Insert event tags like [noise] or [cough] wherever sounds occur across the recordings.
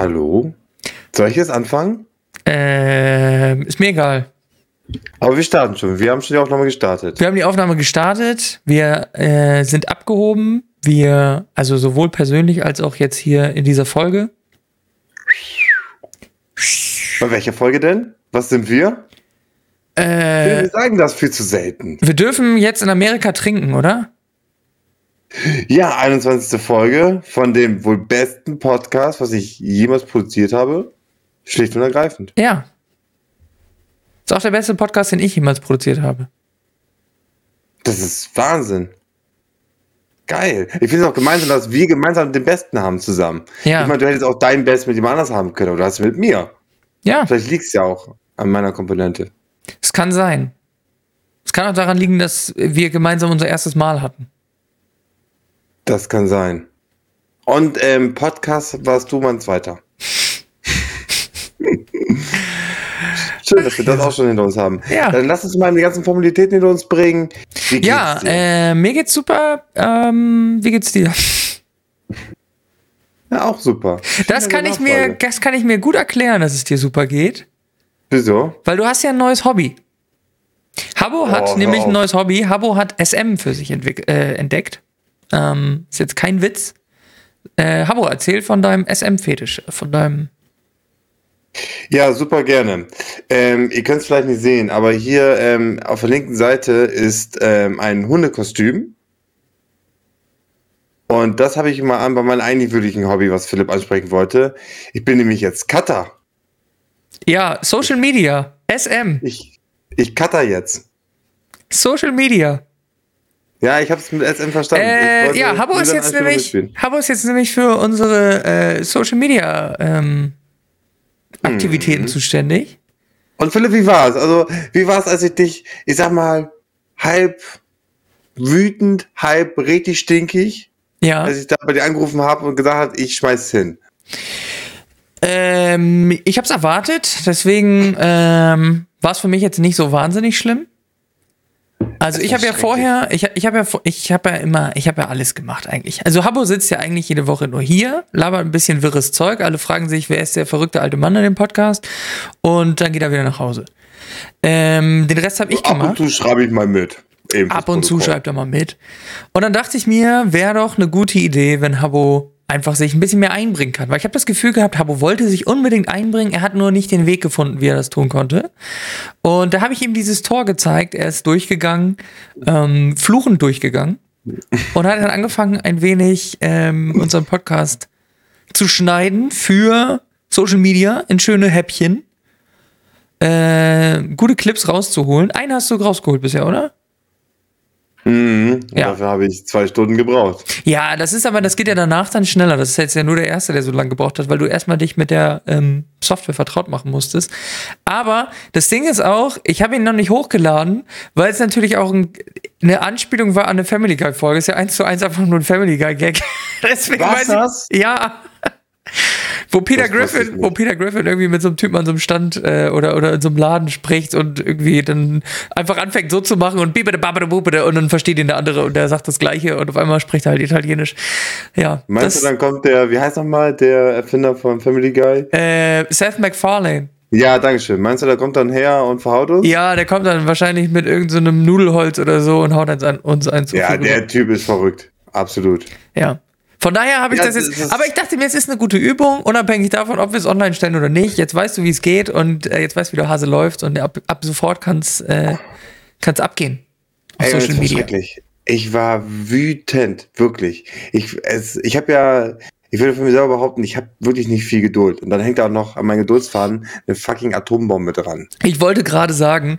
Hallo? Soll ich jetzt anfangen? Ähm, ist mir egal. Aber wir starten schon. Wir haben schon die Aufnahme gestartet. Wir haben die Aufnahme gestartet. Wir äh, sind abgehoben. Wir, also sowohl persönlich als auch jetzt hier in dieser Folge. Bei welcher Folge denn? Was sind wir? Äh, wir sagen das viel zu selten. wir dürfen jetzt in Amerika trinken, oder? Ja, 21. Folge von dem wohl besten Podcast, was ich jemals produziert habe. Schlicht und ergreifend. Ja. Ist auch der beste Podcast, den ich jemals produziert habe. Das ist Wahnsinn. Geil. Ich finde es auch gemeinsam, dass wir gemeinsam den Besten haben zusammen. Ja. Ich meine, du hättest auch deinen Besten mit jemand anders haben können, du hast es mit mir. Ja, Vielleicht liegt es ja auch an meiner Komponente. es kann sein. Es kann auch daran liegen, dass wir gemeinsam unser erstes Mal hatten. Das kann sein. Und ähm, Podcast warst du mein zweiter. [laughs] Schön, dass wir das auch schon hinter uns haben. Ja. Dann lass uns mal die ganzen Formalitäten hinter uns bringen. Wie geht's Ja, dir? äh, mir geht's super. Ähm, wie geht's dir? ja, auch super. Das kann ich mir, das kann ich mir gut erklären, dass es dir super geht, Wieso? weil du hast ja ein neues Hobby. Habbo hat hör nämlich ein neues Hobby. Habbo hat SM für sich äh, entdeckt. Ähm, ist jetzt kein Witz. Äh, Habbo, erzähl von deinem SM-Fetisch, von deinem. Ja, super gerne. Ähm, ihr könnt es vielleicht nicht sehen, aber hier ähm, auf der linken Seite ist ähm, ein Hundekostüm. Und das habe ich mal an bei meinem eigentlich wirklichen Hobby, was Philipp ansprechen wollte. Ich bin nämlich jetzt Cutter. Ja, Social Media. SM. Ich, ich cutter jetzt. Social Media. Ja, ich habe es mit SM verstanden. Äh, ja, Habbo nur ist, jetzt nämlich. Habbo ist jetzt nämlich für unsere äh, Social Media ähm, Aktivitäten Mhm. zuständig. Und Philipp, wie war's? Also, wie war's, als ich dich, ich sag mal, halb wütend, halb richtig stinkig, Ja. als ich da bei dir angerufen habe und gesagt habe, ich schmeiß hin. Ähm, ich habe es erwartet, deswegen ähm, war es für mich jetzt nicht so wahnsinnig schlimm. Also ich habe ja vorher, ich, ich habe ja, ich habe ja immer, ich habe ja alles gemacht eigentlich. Also Habbo sitzt ja eigentlich jede Woche nur hier, labert ein bisschen wirres Zeug. Alle fragen sich, wer ist der verrückte alte Mann in dem Podcast? Und dann geht er wieder nach Hause. Ähm, den Rest habe ich Ab und gemacht. zu schreibe ich mal mit. Ab und zu Protokoll. schreibt er mal mit. Und dann dachte ich mir, wäre doch eine gute Idee, wenn Habbo einfach sich ein bisschen mehr einbringen kann. Weil ich habe das Gefühl gehabt, Habbo wollte sich unbedingt einbringen. Er hat nur nicht den Weg gefunden, wie er das tun konnte. Und da habe ich ihm dieses Tor gezeigt. Er ist durchgegangen, ähm, fluchend durchgegangen. [laughs] Und hat dann angefangen, ein wenig ähm, unseren Podcast zu schneiden für Social Media in schöne Häppchen. Äh, gute Clips rauszuholen. Einen hast du rausgeholt bisher, oder? Mhm. Ja. Dafür habe ich zwei Stunden gebraucht. Ja, das ist aber, das geht ja danach dann schneller. Das ist jetzt ja nur der Erste, der so lange gebraucht hat, weil du erstmal dich mit der ähm, Software vertraut machen musstest. Aber das Ding ist auch, ich habe ihn noch nicht hochgeladen, weil es natürlich auch ein, eine Anspielung war an eine Family Guy Folge. Ist ja eins zu eins einfach nur ein Family Guy Gag. [laughs] Deswegen War's weiß ich, das? Ja. Wo Peter Das Griffin, wo Peter Griffin irgendwie mit so einem Typen an so einem Stand äh, oder, oder in so einem Laden spricht und irgendwie dann einfach anfängt so zu machen und bibede babede bubede und dann versteht ihn der andere und der sagt das Gleiche und auf einmal spricht er halt Italienisch. Ja. Meinst das, du, dann kommt der, wie heißt nochmal, der Erfinder von Family Guy? äh, Seth MacFarlane. Ja, dankeschön. Meinst du, der kommt dann her und verhaut uns? Ja, der kommt dann wahrscheinlich mit irgendeinem so Nudelholz oder so und haut uns, an, uns Ja, der. Typ ist verrückt. Absolut. Ja. Von daher habe ich Ja, das das jetzt. ist- aber ich dachte mir, es ist eine gute Übung, unabhängig davon, ob wir es online stellen oder nicht. Jetzt weißt du, wie es geht und äh, jetzt weißt du, wie der Hase läuft und ab, ab sofort kann es äh, kann's abgehen. Auf Ey, das Social Media. schrecklich. Ich war wütend, wirklich. Ich, es, ich habe ja, ich würde von mir selber behaupten, ich habe wirklich nicht viel Geduld. Und dann hängt da auch noch an meinen Geduldsfaden eine fucking Atombombe dran. Ich wollte gerade sagen,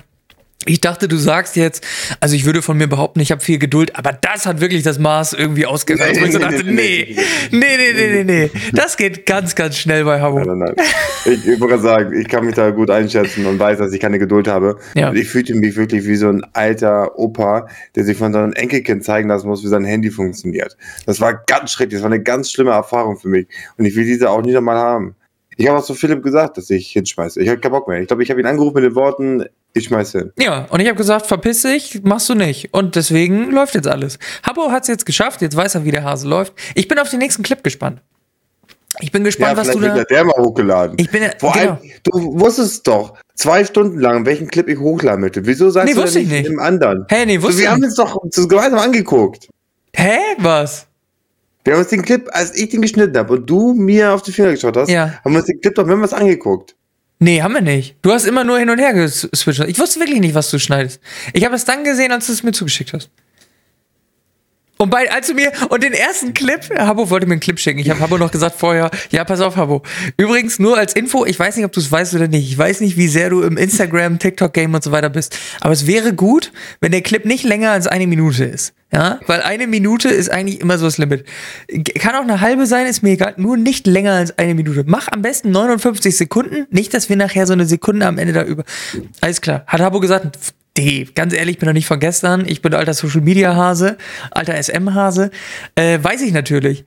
ich dachte, du sagst jetzt, also ich würde von mir behaupten, ich habe viel Geduld, aber das hat wirklich das Maß irgendwie ausgesetzt. Nee, und ich so dachte, nee, nee, nee, nee, nee, nee. Das geht ganz, ganz schnell bei Hamburg. Nein, nein, nein. Ich, ich wollte sagen, ich kann mich da gut einschätzen und weiß, dass ich keine Geduld habe. Ja. Und ich fühlte mich wirklich wie so ein alter Opa, der sich von seinem Enkelkind zeigen lassen muss, wie sein Handy funktioniert. Das war ganz schrecklich, das war eine ganz schlimme Erfahrung für mich. Und ich will diese auch nie nochmal haben. Ich habe auch zu Philipp gesagt, dass ich hinschmeiße. Ich habe keinen Bock mehr. Ich glaube, ich habe ihn angerufen mit den Worten, ich schmeiße hin. Ja, und ich habe gesagt, verpiss dich, machst du nicht. Und deswegen läuft jetzt alles. Habbo hat es jetzt geschafft, jetzt weiß er, wie der Hase läuft. Ich bin auf den nächsten Clip gespannt. Ich bin gespannt, was du da. wird der mal hochgeladen. Ich bin ja- Vor genau. allem, du wusstest doch zwei Stunden lang, welchen Clip ich hochladen möchte. Wieso sagst Nee, du denn ich nicht. im anderen? Hey, nee, wusste so, wir ich haben nicht. uns doch das gemeinsam angeguckt. Hä? Was? Wir haben uns den Clip, als ich den geschnitten habe und du mir auf die Finger geschaut hast, Ja. haben wir uns den Clip doch mehrmals angeguckt. Nee, haben wir nicht. Du hast immer nur hin und her geswitcht. Ich wusste wirklich nicht, was du schneidest. Ich habe es dann gesehen, als du es mir zugeschickt hast. Und bei, als du mir, und den ersten Clip, Habo wollte mir einen Clip schicken. Ich habe Habo noch gesagt vorher, ja, pass auf, Habo. Übrigens, nur als Info, ich weiß nicht, ob du es weißt oder nicht. Ich weiß nicht, wie sehr du im Instagram, TikTok-Game und so weiter bist. Aber es wäre gut, wenn der Clip nicht länger als eine Minute ist. Ja, weil eine Minute ist eigentlich immer so das Limit. Kann auch eine halbe sein, ist mir egal. Nur nicht länger als eine Minute. Mach am besten 59 Sekunden. Nicht, dass wir nachher so eine Sekunde am Ende da über. Alles klar. Hat Habo gesagt, D, ganz ehrlich, ich bin doch nicht von gestern. Ich bin alter Social Media Hase, alter SM Hase. Äh, weiß ich natürlich.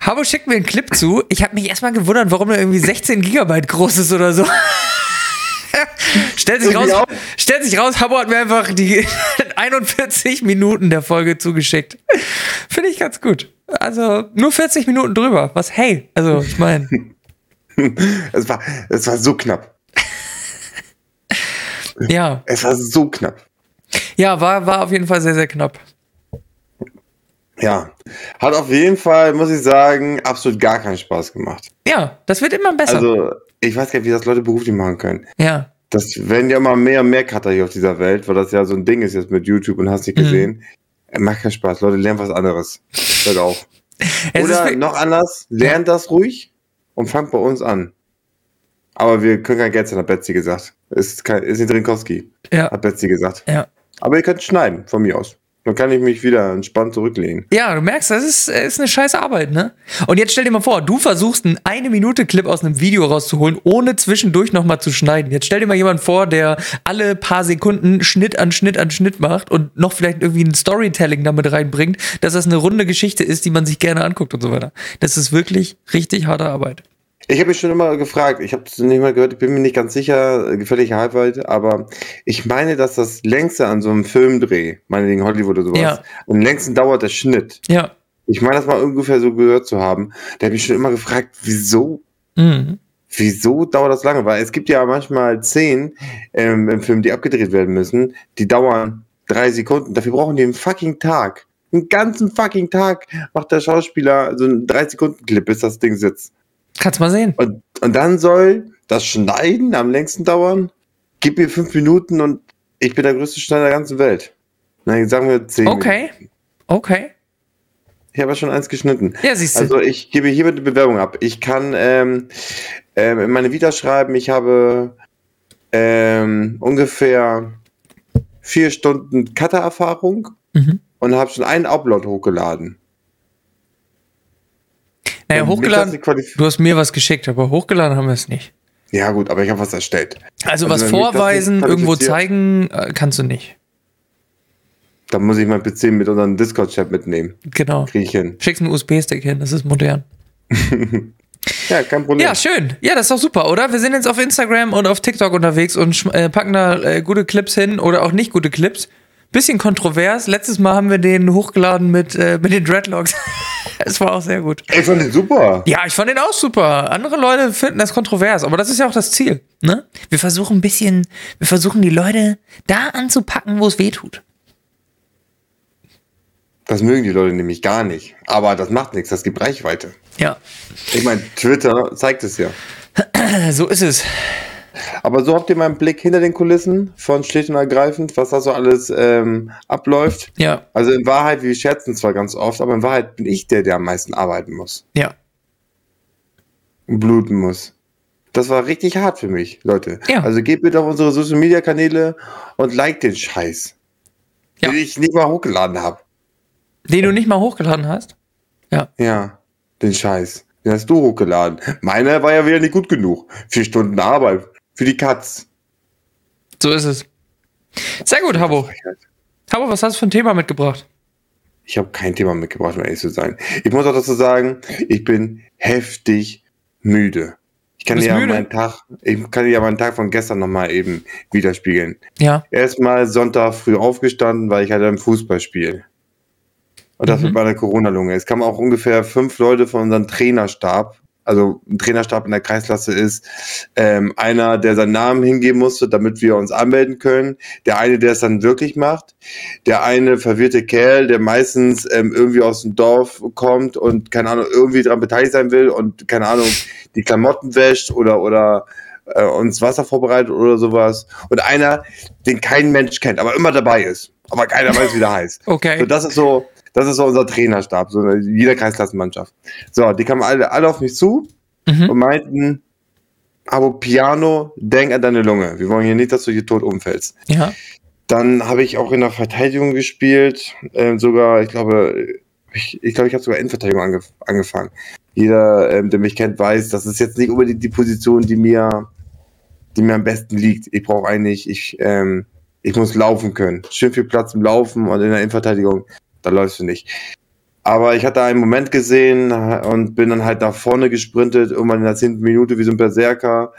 Habo schickt mir einen Clip zu. Ich habe mich erstmal gewundert, warum der irgendwie 16 Gigabyte groß ist oder so. [laughs] stellt sich raus, auch. stellt sich raus, Habo hat mir einfach die [laughs] 41 Minuten der Folge zugeschickt. Finde ich ganz gut. Also nur 40 Minuten drüber. Was hey? Also ich meine, [laughs] Es war, es war so knapp. Ja, Es war so knapp. ja, war war auf jeden Fall sehr sehr knapp. Ja. Hat auf jeden Fall, muss ich sagen, absolut gar keinen Spaß gemacht. Ja, das wird immer besser. Also, ich weiß gar nicht, wie das Leute beruflich machen können. ja. Das werden ja immer mehr und mehr Cutter hier auf dieser Welt, weil das ja so ein Ding ist jetzt mit YouTube und hast Mhm. nicht gesehen. Äh, Macht keinen Spaß. Leute, lernen was anderes. Hört auf. [laughs] Oder noch anders, lernt das ruhig und fangt bei uns an. Aber wir können kein Geld zahlen, hat Betsy gesagt. Ist, kein, ist nicht Drinkowski, ja, hat Betsy gesagt. ja. Aber ihr könnt schneiden, von mir aus. Dann kann ich mich wieder entspannt zurücklehnen. Ja, du merkst, das ist, ist eine scheiße Arbeit, ne? Und jetzt stell dir mal vor, du versuchst einen eine Minute Clip aus einem Video rauszuholen, ohne zwischendurch nochmal zu schneiden. Jetzt stell dir mal jemand vor, der alle paar Sekunden Schnitt an Schnitt an Schnitt macht und noch vielleicht irgendwie ein Storytelling damit reinbringt, dass das eine runde Geschichte ist, die man sich gerne anguckt und so weiter. Das ist wirklich richtig harte Arbeit. Ich habe mich schon immer gefragt, ich habe es nicht mal gehört, ich bin mir nicht ganz sicher, äh, gefällig Halbweit, aber ich meine, dass das längste an so einem Filmdreh, meinetwegen Hollywood oder sowas, Ja. am längsten dauert der Schnitt. Ja. Ich meine, das mal ungefähr so gehört zu haben. Da habe ich schon immer gefragt, wieso, Mhm. wieso dauert das lange? Weil es gibt ja manchmal Szenen ähm, im Film, die abgedreht werden müssen, die dauern drei Sekunden. Dafür brauchen die einen fucking Tag. Einen ganzen fucking Tag macht der Schauspieler so einen 3-Sekunden-Clip, bis das Ding sitzt. Kannst mal sehen. Und, und dann soll das Schneiden am längsten dauern. Gib mir fünf Minuten und ich bin der größte Schneider der ganzen Welt. Nein, sagen wir zehn. Okay. Okay. Ich habe ja schon eins geschnitten. Ja, siehst du. Also ich gebe hiermit eine Bewerbung ab. Ich kann ähm, ähm, in meine Vita schreiben, ich habe ähm, ungefähr vier Stunden Cutter-Erfahrung mhm. und habe schon einen Upload hochgeladen. Naja, hochgeladen. Du hast mir was geschickt, aber hochgeladen haben wir es nicht. Ja gut, aber ich habe was erstellt. Also, Also was vorweisen, irgendwo zeigen, äh, kannst du nicht. Da muss ich mein PC mit unserem Discord-Chat mitnehmen. Genau. Kriege ich hin. Schickst einen USB-Stick hin, das ist modern. [laughs] Ja, kein Problem. Ja, schön. Ja, das ist doch super, oder? Wir sind jetzt auf Instagram und auf TikTok unterwegs und äh, packen da äh, gute Clips hin oder auch nicht gute Clips. Bisschen kontrovers. Letztes Mal haben wir den hochgeladen mit, äh, mit den Dreadlocks. [laughs] Es war auch sehr gut. Ich fand den super. Ja, ich fand den auch super. Andere Leute finden das kontrovers, aber das ist ja auch das Ziel. Ne? Wir versuchen ein bisschen, wir versuchen die Leute da anzupacken, wo es weh tut. Das mögen die Leute nämlich gar nicht. Aber das macht nichts, das gibt Reichweite. Ja, Ich meine, Twitter zeigt es ja. so ist es. Aber so habt ihr mal einen Blick hinter den Kulissen von schlicht und ergreifend, was da so alles ähm, abläuft. Ja, Also in Wahrheit, wir scherzen zwar ganz oft, aber in Wahrheit bin ich der, der am meisten arbeiten muss ja. und bluten muss. Das war richtig hart für mich, Leute. Ja. Also geht bitte auf unsere Social Media Kanäle und like den Scheiß, Ja. den ich nicht mal hochgeladen habe. Den du nicht mal hochgeladen hast? Ja. Ja, den Scheiß. Den hast du hochgeladen. Meiner war ja wieder nicht gut genug. Vier Stunden Arbeit für die Katz. So ist es. Sehr gut, Habo. Habo, was hast du für ein Thema mitgebracht? Ich habe kein Thema mitgebracht, um ehrlich zu sein. Ich muss auch dazu sagen, ich bin heftig müde. Ich kann dir ja müde? meinen Tag, ich kann dir ja meinen Tag von gestern nochmal eben widerspiegeln. Ja. Erstmal Sonntag früh aufgestanden, weil ich hatte ein Fußballspiel. Und das Mhm. mit meiner Corona-Lunge. Es kamen auch ungefähr fünf Leute von unserem Trainerstab, also ein Trainerstab in der Kreisklasse ist, ähm, einer, der seinen Namen hingeben musste, damit wir uns anmelden können, der eine, der es dann wirklich macht, der eine verwirrte Kerl, der meistens ähm, irgendwie aus dem Dorf kommt und, keine Ahnung, irgendwie daran beteiligt sein will und, keine Ahnung, die Klamotten wäscht oder, oder äh, uns Wasser vorbereitet oder sowas. Und einer, den kein Mensch kennt, aber immer dabei ist. Aber keiner weiß, wie der heißt. Okay. So, das ist so, das ist so unser Trainerstab, so jeder Kreisklassenmannschaft. So, die kamen alle, alle auf mich zu Mhm. und meinten, Abo Piano, denk an deine Lunge. Wir wollen hier nicht, dass du hier tot umfällst. Ja. Dann habe ich auch in der Verteidigung gespielt, ähm, sogar, ich glaube, ich, ich glaube, ich habe sogar Innenverteidigung ange angefangen. Jeder, ähm, der mich kennt, weiß, das ist jetzt nicht unbedingt die Position, die mir, die mir am besten liegt. Ich brauche eigentlich, ich, ähm, ich muss laufen können. Schön viel Platz im Laufen und in der Innenverteidigung, da läufst du nicht. Aber ich hatte einen Moment gesehen und bin dann halt nach vorne gesprintet, irgendwann in der zehnten Minute wie so ein Berserker.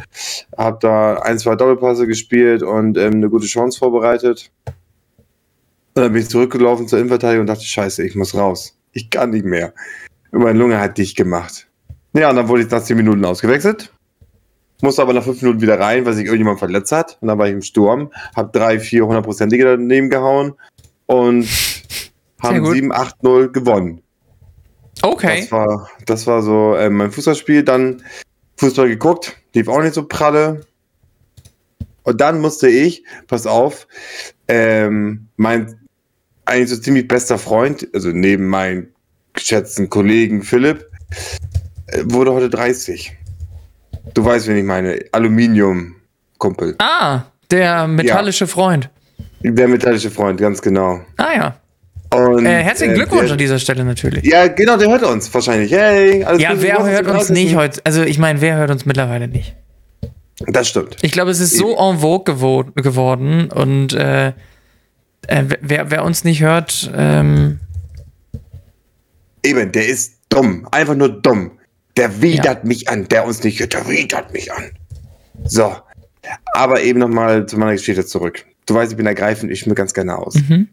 Hab da ein, zwei Doppelpasse gespielt und ähm, eine gute Chance vorbereitet. Und dann bin ich zurückgelaufen zur Innenverteidigung und dachte, scheiße, ich muss raus. Ich kann nicht mehr. Und meine Lunge hat dicht gemacht. Ja, und dann wurde ich nach zehn Minuten ausgewechselt. Musste aber nach fünf Minuten wieder rein, weil sich irgendjemand verletzt hat. Und dann war ich im Sturm, hab drei, vier hundertprozentige daneben gehauen und haben gut. 7-8-0 gewonnen. Okay. Das war, das war so äh, mein Fußballspiel. Dann Fußball geguckt, lief auch nicht so pralle. Und dann musste ich, pass auf, ähm, mein eigentlich so ziemlich bester Freund, also neben meinem geschätzten Kollegen Philipp, äh, wurde heute 30. Du weißt, wen ich meine. Aluminium-Kumpel. Ah, der metallische Freund. Der metallische Freund, ganz genau. Ah ja. Und, Äh, herzlichen äh, Glückwunsch der- an dieser Stelle natürlich. Ja, genau, der hört uns wahrscheinlich. Hey, alles Ja, wer hört uns 30.. nicht heute? Also ich meine, wer hört uns mittlerweile nicht? Das stimmt. Ich glaube, es ist so en vogue gewo geworden und äh, äh, wer, wer uns nicht hört, ähm, Eben, der ist dumm. Einfach nur dumm. Der widert mich an. Der uns nicht hört, der widert mich an. So. Aber eben nochmal zu meiner Geschichte zurück. Du weißt, ich bin ergreifend, ich schmück ganz gerne aus. mhm.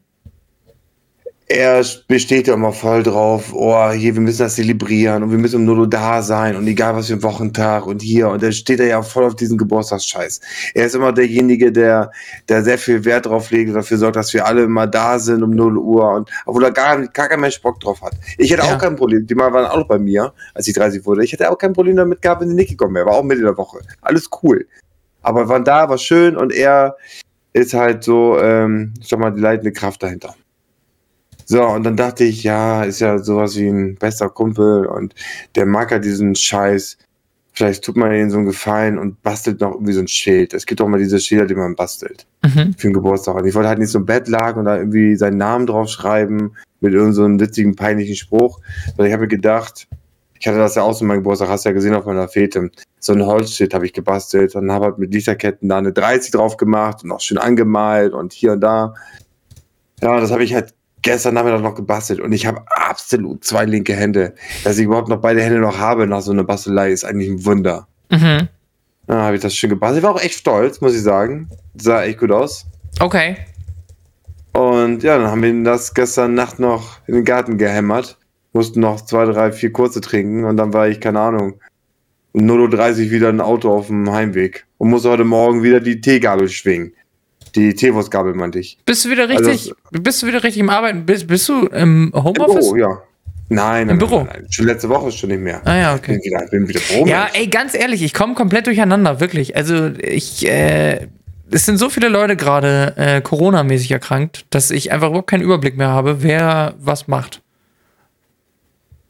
Er besteht ja immer voll drauf, oh, hier, wir müssen das zelebrieren und wir müssen um 0 Uhr da sein und egal was für ein Wochentag und hier und da steht er ja voll auf diesen Geburtstagsscheiß. Er ist immer derjenige, der, der sehr viel Wert drauf legt und dafür sorgt, dass wir alle immer da sind um 0 Uhr und obwohl er gar, gar kein Mensch Bock drauf hat. Ich hätte Ja. auch kein Problem, die mal waren auch noch bei mir, als ich 30 wurde. Ich hätte auch kein Problem damit gehabt, wenn sie nicht gekommen wäre. War auch mit in der Woche. Alles cool. Aber waren da, war schön und er ist halt so, ähm, ich sag mal, die leitende Kraft dahinter. So, und dann dachte ich, ja, ist ja sowas wie ein bester Kumpel und der mag ja diesen Scheiß. Vielleicht tut man ihnen so einen Gefallen und bastelt noch irgendwie so ein Schild. Es gibt auch mal diese Schilder, die man bastelt Mhm. für den Geburtstag. Und ich wollte halt nicht so im Bett lagen und da irgendwie seinen Namen draufschreiben mit irgendeinem so einem witzigen, peinlichen Spruch. Sondern ich habe mir gedacht, ich hatte das ja auch so in meinem Geburtstag, hast du ja gesehen auf meiner Fete. So ein Holzschild habe ich gebastelt und habe halt mit Lichterketten da eine 30 drauf gemacht und auch schön angemalt und hier und da. Ja, das habe ich halt gestern Nachmittag noch gebastelt und ich habe absolut zwei linke Hände. Dass ich überhaupt noch beide Hände noch habe nach so einer Bastelei ist eigentlich ein Wunder. Mhm. Ja, habe ich das schön gebastelt. Ich war auch echt stolz, muss ich sagen. Sah echt gut aus. Okay. Und ja, dann haben wir das gestern Nacht noch in den Garten gehämmert. Mussten noch zwei, drei, vier kurze trinken und dann war ich, keine Ahnung, um 0.30 Uhr wieder ein Auto auf dem Heimweg und musste heute Morgen wieder die Teegabel schwingen. Die Teewurstgabel meinte ich. Bist du wieder Also richtig, bist du wieder richtig im Arbeiten? Bist, bist du im Homeoffice? Büro, ja. Nein, Im nein, Büro? Nein, nein. Schon letzte Woche schon nicht mehr. Ah ja, Bin okay. wieder, bin wieder Büro. Ja, ey, ganz ehrlich, ich komme komplett durcheinander, wirklich. Also ich, äh, es sind so viele Leute gerade äh, Corona-mäßig erkrankt, dass ich einfach überhaupt keinen Überblick mehr habe, wer was macht.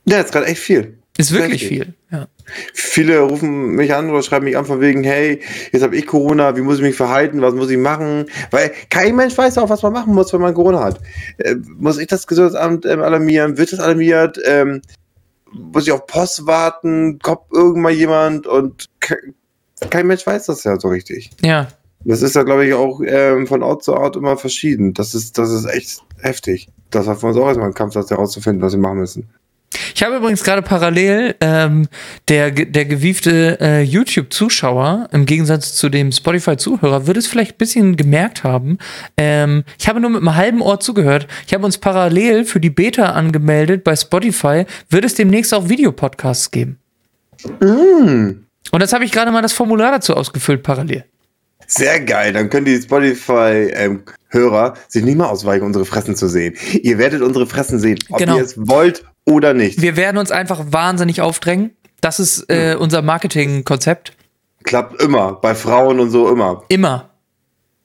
Ja, ist gerade echt viel. Ist Wirklich? viel. Ja. Viele rufen mich an oder schreiben mich an von wegen, hey, jetzt habe ich Corona, wie muss ich mich verhalten, was muss ich machen? Weil kein Mensch weiß auch, was man machen muss, wenn man Corona hat. Äh, muss ich das Gesundheitsamt ähm, alarmieren? Wird das alarmiert? Ähm, muss ich auf Post warten? Kommt irgendwann jemand? Und ke kein Mensch weiß das ja so richtig. ja. Das ist ja, glaube ich, auch ähm, von Ort zu Ort immer verschieden. Das ist, das ist echt heftig. Das war für uns auch erstmal ein Kampf, das herauszufinden, was wir machen müssen. Ich habe übrigens gerade parallel ähm, der, der gewiefte äh, YouTube-Zuschauer im Gegensatz zu dem Spotify-Zuhörer wird es vielleicht ein bisschen gemerkt haben. Ähm, ich habe nur mit einem halben Ohr zugehört. Ich habe uns parallel für die Beta angemeldet bei Spotify. Wird es demnächst auch Videopodcasts geben? Mm. Und jetzt habe ich gerade mal das Formular dazu ausgefüllt parallel. Sehr geil. Dann können die Spotify-Hörer sich nicht mal ausweichen, unsere Fressen zu sehen. Ihr werdet unsere Fressen sehen, ob Genau. ihr es wollt oder nicht. Wir werden uns einfach wahnsinnig aufdrängen. Das ist äh, unser Marketingkonzept. Klappt immer. Bei Frauen und so immer. Immer.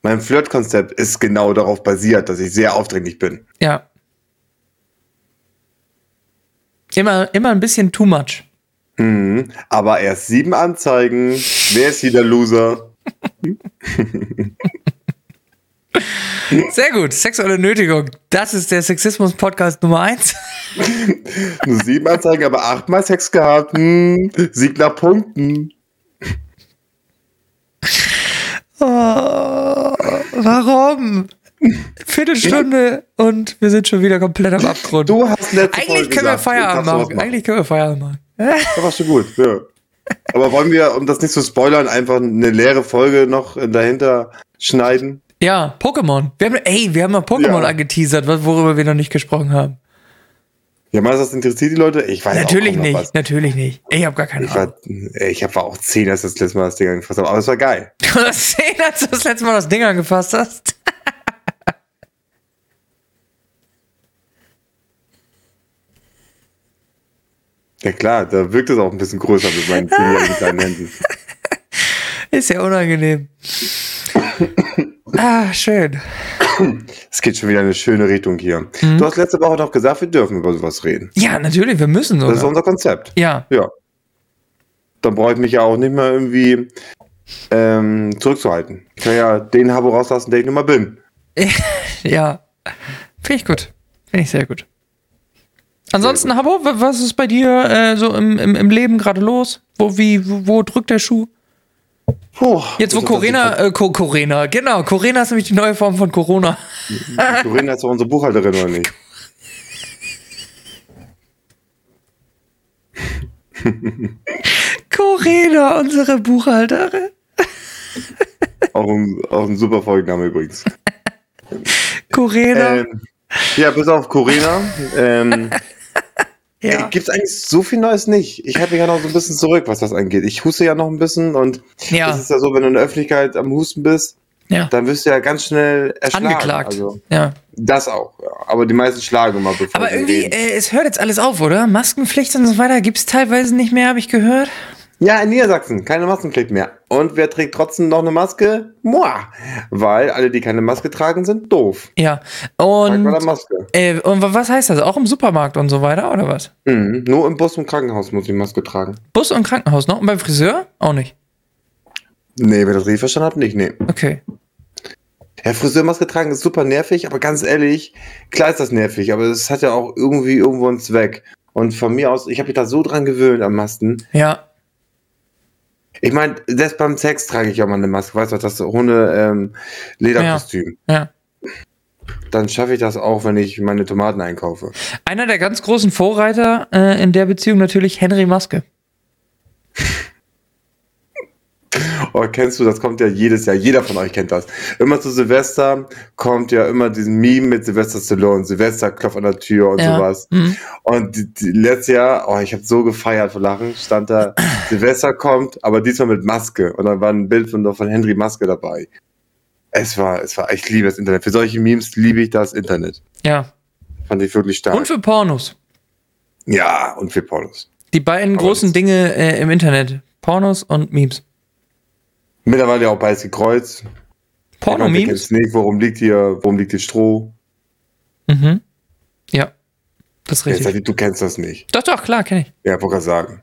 Mein Flirt-Konzept ist genau darauf basiert, dass ich sehr aufdringlich bin. Ja. Immer, immer ein bisschen too much. Mhm. Aber erst sieben Anzeigen. Wer ist hier der Loser? [laughs] Sehr gut. Sexuelle Nötigung. Das ist der Sexismus-Podcast Nummer eins. [laughs] Nur sieben Anzeigen, aber achtmal Sex gehabt. Hm. Sieg nach Punkten. Oh, warum? Viertelstunde und wir sind schon wieder komplett am Abgrund. Du hast letzte Eigentlich Folge können wir gesagt, Feierabend du darfst machen. Eigentlich können wir Feierabend machen. Das war schon gut, ja. Aber wollen wir, um das nicht zu spoilern, einfach eine leere Folge noch dahinter schneiden? Ja, Pokémon. Wir haben, ey, wir haben mal Pokémon Ja. angeteasert, was- worüber wir noch nicht gesprochen haben. Ja, meinst du, das interessiert die Leute? Ich weiß natürlich auch nicht, was. natürlich nicht. Ich habe gar keine Ich Ahnung. war, ich hab- war auch zehn, als das letzte Mal das Ding angefasst habe. Aber es war geil. Du hast gesehen, als du das letzte Mal das Ding angefasst hast. Ja klar, da wirkt es auch ein bisschen größer mit meinen zehnjährigen kleinen Händen. Ist ja unangenehm. ah, schön. Es geht schon wieder in eine schöne Richtung hier. Mhm. Du hast letzte Woche noch gesagt, wir dürfen über sowas reden. Ja, natürlich, wir müssen Das ist sogar. unser Konzept. Ja, Ja. Dann brauche ich mich ja auch nicht mehr irgendwie ähm, zurückzuhalten. Ich kann ja den Habo rauslassen, der ich nun mal bin. [laughs] ja. Finde ich gut. Finde ich sehr gut. Ansonsten, Habo, wa- was ist bei dir äh, so im, im, im Leben gerade los? Wo, wie, wo, wo drückt der Schuh? Puh, Jetzt, wo Corona, äh, Co Corona, genau, Corona ist nämlich die neue Form von Corona. [laughs] Corinna ist doch unsere Buchhalterin, oder nicht? Corona, unsere Buchhalterin. [laughs] Auch ein, auch ein super Folgenname übrigens. Corona. Ähm, ja, bis auf Corinna. Ähm, [laughs] ja. Gibt es eigentlich so viel Neues nicht? Ich halte mich ja noch so ein bisschen zurück, was das angeht. Ich huste ja noch ein bisschen und Ja. es ist ja so, wenn du in der Öffentlichkeit am Husten bist, Ja. dann wirst du ja ganz schnell erschlagen. Angeklagt. Also, ja. das auch, ja. Aber die meisten schlagen immer bevor Aber irgendwie, äh, es hört jetzt alles auf, oder? Maskenpflicht und so weiter gibt es teilweise nicht mehr, habe ich gehört. Ja, in Niedersachsen, keine Maskenpflicht mehr. Und wer trägt trotzdem noch eine Maske? Moi. Weil alle, die keine Maske tragen, sind doof. Ja. Und, äh, und wa- was heißt das? Auch im Supermarkt und so weiter, oder was? Mhm. Nur im Bus und Krankenhaus muss ich Maske tragen. Bus und Krankenhaus noch? Und beim Friseur? Auch nicht. Nee, wer das richtig verstanden hat, nicht, nee. Okay. Ja, Friseurmaske tragen ist super nervig, aber ganz ehrlich, klar ist das nervig, aber es hat ja auch irgendwie irgendwo einen Zweck. Und von mir aus, ich habe mich da so dran gewöhnt am Masken. Ja. Ich meine, selbst beim Sex trage ich auch mal eine Maske, weißt du, das Hunde ähm, Lederkostüm. Ja. Dann schaffe ich das auch, wenn ich meine Tomaten einkaufe. Einer der ganz großen Vorreiter äh, in der Beziehung natürlich Henry Maske. [laughs] Oh, kennst du, das kommt ja jedes Jahr, jeder von euch kennt das. Immer zu Silvester kommt ja immer diesen Meme mit Silvester Stallone, Silvester klopft an der Tür und Ja. sowas. Mhm. Und die, die, letztes Jahr, oh, ich habe so gefeiert vor Lachen, stand da, [clears throat] Silvester kommt, aber diesmal mit Maske. Und dann war ein Bild von, von Henry Maske dabei. Es war, es war, ich liebe das Internet. Für solche Memes liebe ich das Internet. Ja. Fand ich wirklich stark. Und für Pornos. ja, und für Pornos. Die beiden Aber großen Dinge äh, im Internet. Pornos und Memes. Mittlerweile auch beides gekreuzt. Porno-Memes? nicht, warum liegt hier, warum liegt hier Stroh? Mhm. Ja. Das ist Jetzt, richtig. ich, du kennst das nicht. Doch, doch, klar, kenne ich. Ja, wollte gerade sagen.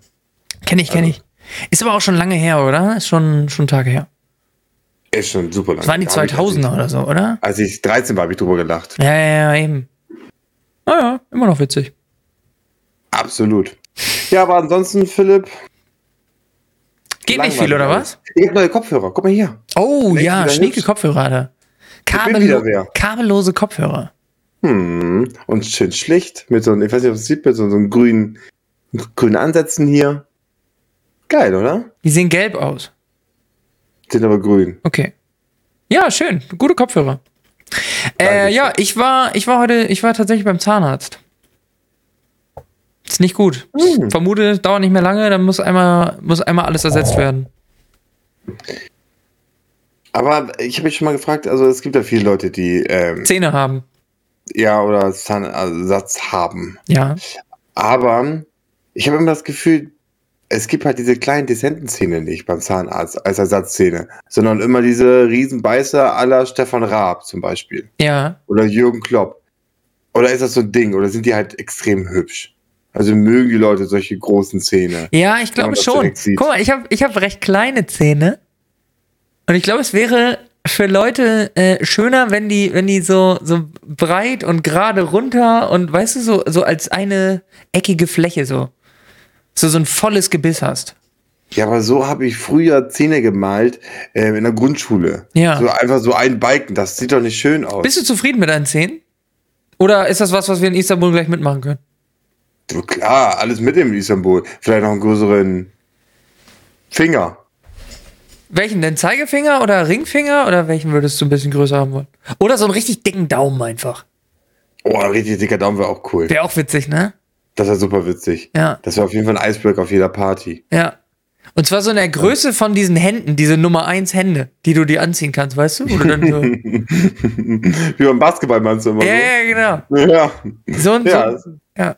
Kenne ich, kenne ich. Ist aber auch schon lange her, oder? Ist schon, schon Tage her. Ist schon super lang. Das waren die Da hab ich, als 2000er oder so, oder? Als ich 13 war, habe ich drüber gelacht. Ja, ja, ja, eben. Naja, immer noch witzig. Absolut. Ja, aber ansonsten, Philipp. Geht nicht viel, oder was? Ich habe neue Kopfhörer. Guck mal hier. Oh, Echt ja, schnieke? Kopfhörer. Kabello kabellose Kopfhörer. Hm. Und schön schlicht. Mit so einem, ich weiß nicht, ob es sieht, mit so, so einem grünen, grünen Ansätzen hier. Geil, oder? Die sehen gelb aus. Sind aber grün. Okay. Ja, schön. Gute Kopfhörer. Äh, ja, ich war, ich war heute, ich war tatsächlich beim Zahnarzt. Ist nicht gut. Ich vermute, dauert nicht mehr lange, dann muss einmal, muss einmal alles ersetzt werden. Aber ich habe mich schon mal gefragt, also es gibt ja viele Leute, die ähm, Zähne haben. ja oder Zahnersatz haben. Ja. Aber ich habe immer das Gefühl, es gibt halt diese kleinen dezenten Zähne nicht beim Zahnarzt als Ersatzzähne, sondern immer diese Riesenbeißer aller Stefan Raab zum Beispiel Ja. oder Jürgen Klopp. Oder ist das so ein Ding? Oder sind die halt extrem hübsch? Also mögen die Leute solche großen Zähne? Ja, ich glaube schon. Guck mal, ich habe ich hab recht kleine Zähne. Und ich glaube, es wäre für Leute äh, schöner, wenn die, wenn die so, so breit und gerade runter und weißt du, so, so als eine eckige Fläche so. So, so ein volles Gebiss hast. Ja, aber so habe ich früher Zähne gemalt ähm, in der Grundschule. Ja. So einfach so ein Balken, das sieht doch nicht schön aus. Bist du zufrieden mit deinen Zähnen? Oder ist das was, was wir in Istanbul gleich mitmachen können? Du, klar, alles mit in Istanbul. Vielleicht noch einen größeren Finger. Welchen denn? Zeigefinger oder Ringfinger? Oder welchen würdest du ein bisschen größer haben wollen? Oder so einen richtig dicken Daumen einfach. Oh, ein richtig dicker Daumen wäre auch cool. Wäre auch witzig, ne? Das wäre super witzig. Ja. Das wäre auf jeden Fall ein Icebreaker auf jeder Party. Ja. Und zwar so in der Größe von diesen Händen, diese Nummer 1 Hände, die du dir anziehen kannst, weißt du? Du dann so [laughs] Wie beim Basketball meinst du immer ja, ja, genau. so? Ja. So und Ja. so. Ja.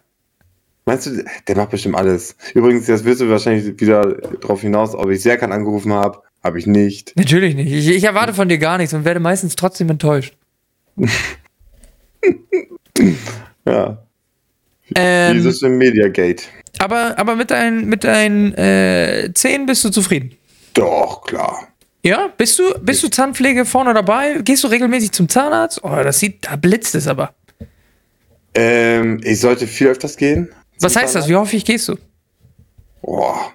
Meinst du, der macht bestimmt alles. Übrigens, jetzt wirst du wahrscheinlich wieder drauf hinaus, ob ich Serkan angerufen habe. Habe ich nicht. Natürlich nicht. Ich, ich erwarte von dir gar nichts und werde meistens trotzdem enttäuscht. [laughs] Ja. Wie Ähm, ist es im Mediagate? aber, aber mit deinen, mit deinen äh, Zähnen bist du zufrieden. Doch, klar. Ja? Bist du, bist du Zahnpflege vorne dabei? Gehst du regelmäßig zum Zahnarzt? Oh, das sieht, da blitzt es aber. Ähm, ich sollte viel öfters gehen. Was heißt das? Wie häufig gehst du? Boah.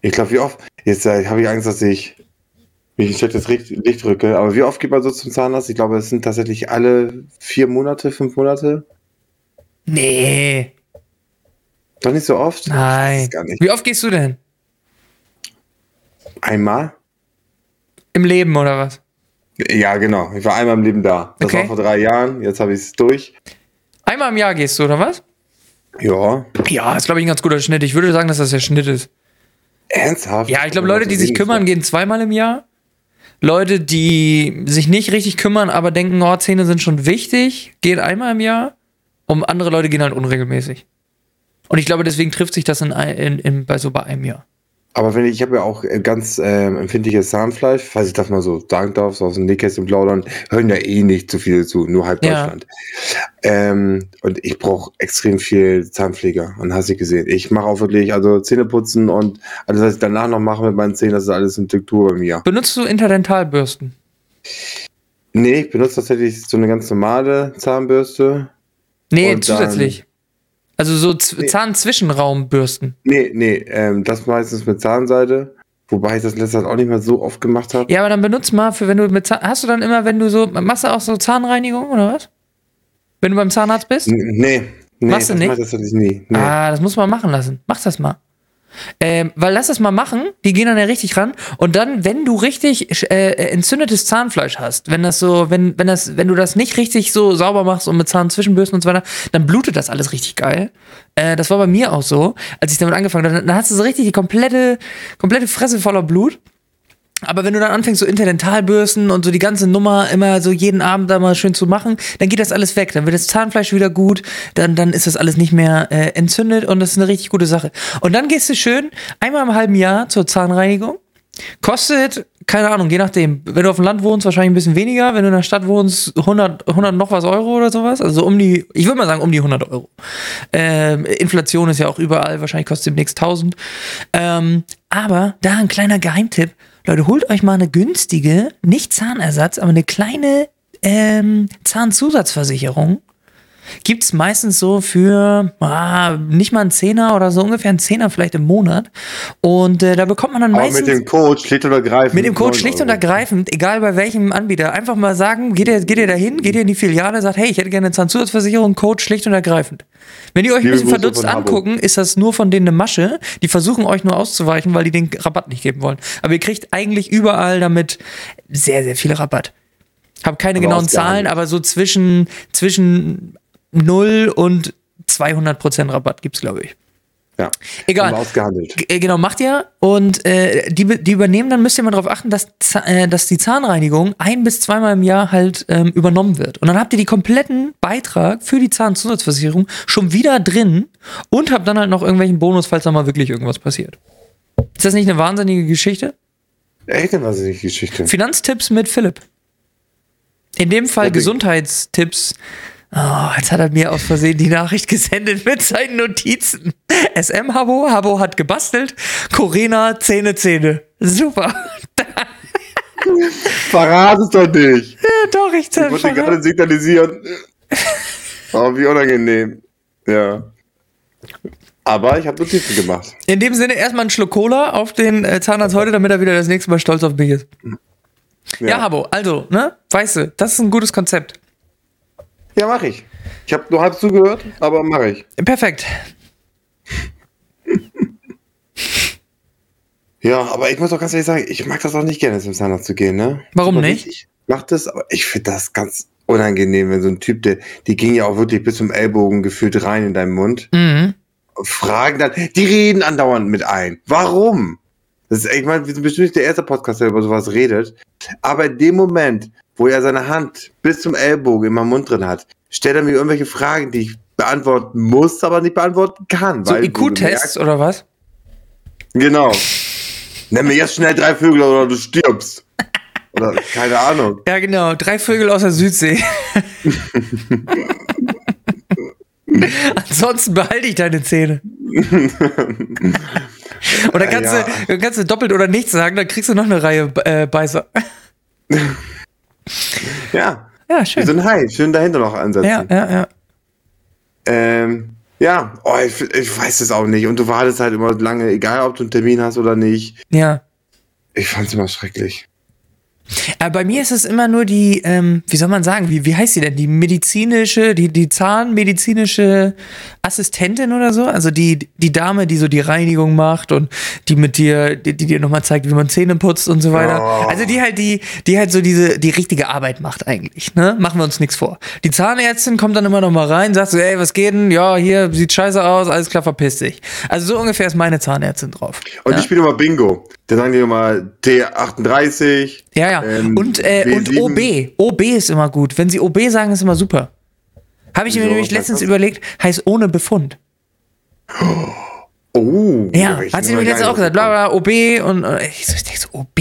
Ich glaube, wie oft. Jetzt äh, habe ich Angst, dass ich mich ein schlechtes Licht, drücke. Aber wie oft geht man so zum Zahnarzt? Ich glaube, es sind tatsächlich alle vier Monate, fünf Monate. Nee. Doch nicht so oft? Nein. es gar nicht. Wie oft gehst du denn? Einmal? Im Leben oder was? Ja, genau. Ich war einmal im Leben da. Das Okay. war vor drei Jahren. Jetzt habe ich es durch. Einmal im Jahr gehst du, oder was? Ja. Ja, ist, glaube ich, ein ganz guter Schnitt. Ich würde sagen, dass das der Schnitt ist. Ernsthaft? Ja, ich glaube, Leute, die sich kümmern, gehen zweimal im Jahr. Leute, die sich nicht richtig kümmern, aber denken, oh, Zähne sind schon wichtig, gehen einmal im Jahr. Und andere Leute gehen halt unregelmäßig. Und ich glaube, deswegen trifft sich das in, in, in, bei so bei einem Jahr. Aber wenn ich, ich habe ja auch äh, ganz ähm, empfindliches Zahnfleisch, falls ich das mal so sagen darf, so aus dem Nähkästchen plaudern, hören ja eh nicht zu viele zu, nur halb Ja. Deutschland. Ähm, und ich brauche extrem viel Zahnpflege und hast du gesehen. Ich mache auch wirklich, also Zähne putzen und alles, was ich danach noch mache mit meinen Zähnen, das ist alles eine Diktur bei mir. Benutzt du Interdentalbürsten? Nee, ich benutze tatsächlich so eine ganz normale Zahnbürste. Nee, zusätzlich. Also so Z Nee. Zahnzwischenraumbürsten. Nee, nee, ähm, das meistens mit Zahnseide. Wobei ich das letzte Zeit auch nicht mehr so oft gemacht habe. Ja, aber dann benutzt mal für, wenn du mit Zahn, hast du dann immer, wenn du so, machst du auch so Zahnreinigung oder was? Wenn du beim Zahnarzt bist? Nee, nee, Machst du das nicht? mach ich tatsächlich nie. Nee. Ah, das muss man machen lassen. Mach das mal. Ähm, weil lass das mal machen, die gehen dann ja richtig ran. Und dann, wenn du richtig äh, entzündetes Zahnfleisch hast, wenn das so, wenn, wenn das, wenn du das nicht richtig so sauber machst und mit Zahnzwischenbürsten und so weiter, dann blutet das alles richtig geil. Äh, das war bei mir auch so, als ich damit angefangen habe. Dann, dann hast du so richtig die komplette, komplette Fresse voller Blut. Aber wenn du dann anfängst, so Interdentalbürsten und so die ganze Nummer immer so jeden Abend da mal schön zu machen, dann geht das alles weg. Dann wird das Zahnfleisch wieder gut, dann, dann ist das alles nicht mehr äh, entzündet und das ist eine richtig gute Sache. Und dann gehst du schön einmal im halben Jahr zur Zahnreinigung. Kostet, keine Ahnung, je nachdem. Wenn du auf dem Land wohnst, wahrscheinlich ein bisschen weniger. Wenn du in der Stadt wohnst, 100, 100 noch was Euro oder sowas. Also so um die, ich würde mal sagen, um die 100 Euro. Ähm, Inflation ist ja auch überall, wahrscheinlich kostet demnächst 1000. Ähm, aber da ein kleiner Geheimtipp. Leute, holt euch mal eine günstige, nicht Zahnersatz, aber eine kleine ähm, Zahnzusatzversicherung. Gibt's meistens so für ah, nicht mal einen Zehner oder so ungefähr einen Zehner vielleicht im Monat. Und äh, da bekommt man dann Aber meistens. mit dem Code schlicht und ergreifend. Mit dem Code 9 schlicht und ergreifend, egal bei welchem Anbieter, einfach mal sagen, geht ihr, geht ihr dahin, geht ihr in die Filiale, sagt, hey, ich hätte gerne eine Zahnzusatzversicherung, Code schlicht und ergreifend. Wenn die euch ein bisschen Grüße verdutzt angucken, ist das nur von denen eine Masche. Die versuchen euch nur auszuweichen, weil die den Rabatt nicht geben wollen. Aber ihr kriegt eigentlich überall damit sehr, sehr viel Rabatt. Hab keine Aber genauen. Zahlen, aber so zwischen, zwischen 0 und 200% Rabatt gibt's, glaube ich. Ja. Egal. Ausgehandelt. G- äh, Genau, macht ihr. Und äh, die, die übernehmen, dann müsst ihr mal darauf achten, dass, äh, dass die Zahnreinigung ein bis zweimal im Jahr halt ähm, übernommen wird. Und dann habt ihr die kompletten Beitrag für die Zahnzusatzversicherung schon wieder drin und habt dann halt noch irgendwelchen Bonus, falls da mal wirklich irgendwas passiert. Ist das nicht eine wahnsinnige Geschichte? Echt eine wahnsinnige Geschichte. Finanztipps mit Philipp. In dem Fall Ja, Gesundheitstipps. Oh, jetzt hat er mir aus Versehen die Nachricht gesendet mit seinen Notizen. SM Habo, Habo hat gebastelt. Corena, Zähne, Zähne. Super. [laughs] Verrat es doch nicht. Ja, doch, ich Ich wollte gerade signalisieren. Oh, wie unangenehm. Ja. Aber ich habe Notizen gemacht. In dem Sinne erstmal einen Schluck Cola auf den äh, Zahnarzt heute, damit er wieder das nächste Mal stolz auf mich ist. Ja, Habo, also, ne? Weißt du, das ist ein gutes Konzept. Ja, mache ich. Ich habe nur halb zugehört, aber mache ich. Perfekt. Ja, aber ich muss doch ganz ehrlich sagen, ich mag das auch nicht gerne, zum Zahnarzt zu gehen, ne? Warum nicht? Ich mach das, aber ich finde das ganz unangenehm, wenn so ein Typ, der, die ging ja auch wirklich bis zum Ellbogen gefühlt rein in deinen Mund. Mhm. Fragen dann, die reden andauernd mit ein. Warum? Das ist, ich meine, wir sind bestimmt nicht der erste Podcast, der über sowas redet. Aber in dem Moment, wo er seine Hand bis zum Ellbogen in meinem Mund drin hat, stellt er mir irgendwelche Fragen, die ich beantworten muss, aber nicht beantworten kann. So IQ-Tests oder was? Genau. Nenn mir jetzt schnell drei Vögel oder du stirbst. Oder keine Ahnung. Ja, genau. Drei Vögel aus der Südsee. [laughs] Ansonsten behalte ich deine Zähne. Oder kannst, Ja. du, kannst du doppelt oder nichts sagen, dann kriegst du noch eine Reihe äh, Beißer. [laughs] Ja. Ja, schön. so ein Hai. Schön dahinter noch ansetzen. Ja, ja, ja. Ähm, ja, oh, ich, ich weiß es auch nicht. Und du wartest halt immer lange, egal ob du einen Termin hast oder nicht. Ja. Ich fand's immer schrecklich. Aber bei mir ist es immer nur die, ähm, wie soll man sagen, wie, wie heißt sie denn? Die medizinische, die, die zahnmedizinische Assistentin oder so? Also die, die Dame, die so die Reinigung macht und die mit dir, die, die dir nochmal zeigt, wie man Zähne putzt und so weiter. Oh. Also die halt die, die halt so diese, die richtige Arbeit macht eigentlich, ne? Machen wir uns nichts vor. Die Zahnärztin kommt dann immer noch mal rein, sagt so, ey, was geht denn? Ja, hier, sieht scheiße aus, alles klar, verpiss dich. Also so ungefähr ist meine Zahnärztin drauf. Und ja? ich spiele immer Bingo. Da sagen die immer T38. Ja, ja. Ähm, und, äh, und W7. OB. OB ist immer gut. Wenn sie OB sagen, ist immer super. Habe ich mir Wieso? nämlich letztens überlegt, heißt ohne Befund. Oh. Ja, hat sie gar letztens auch gesagt, bla bla, OB und, und ich, so, ich denk so, OB.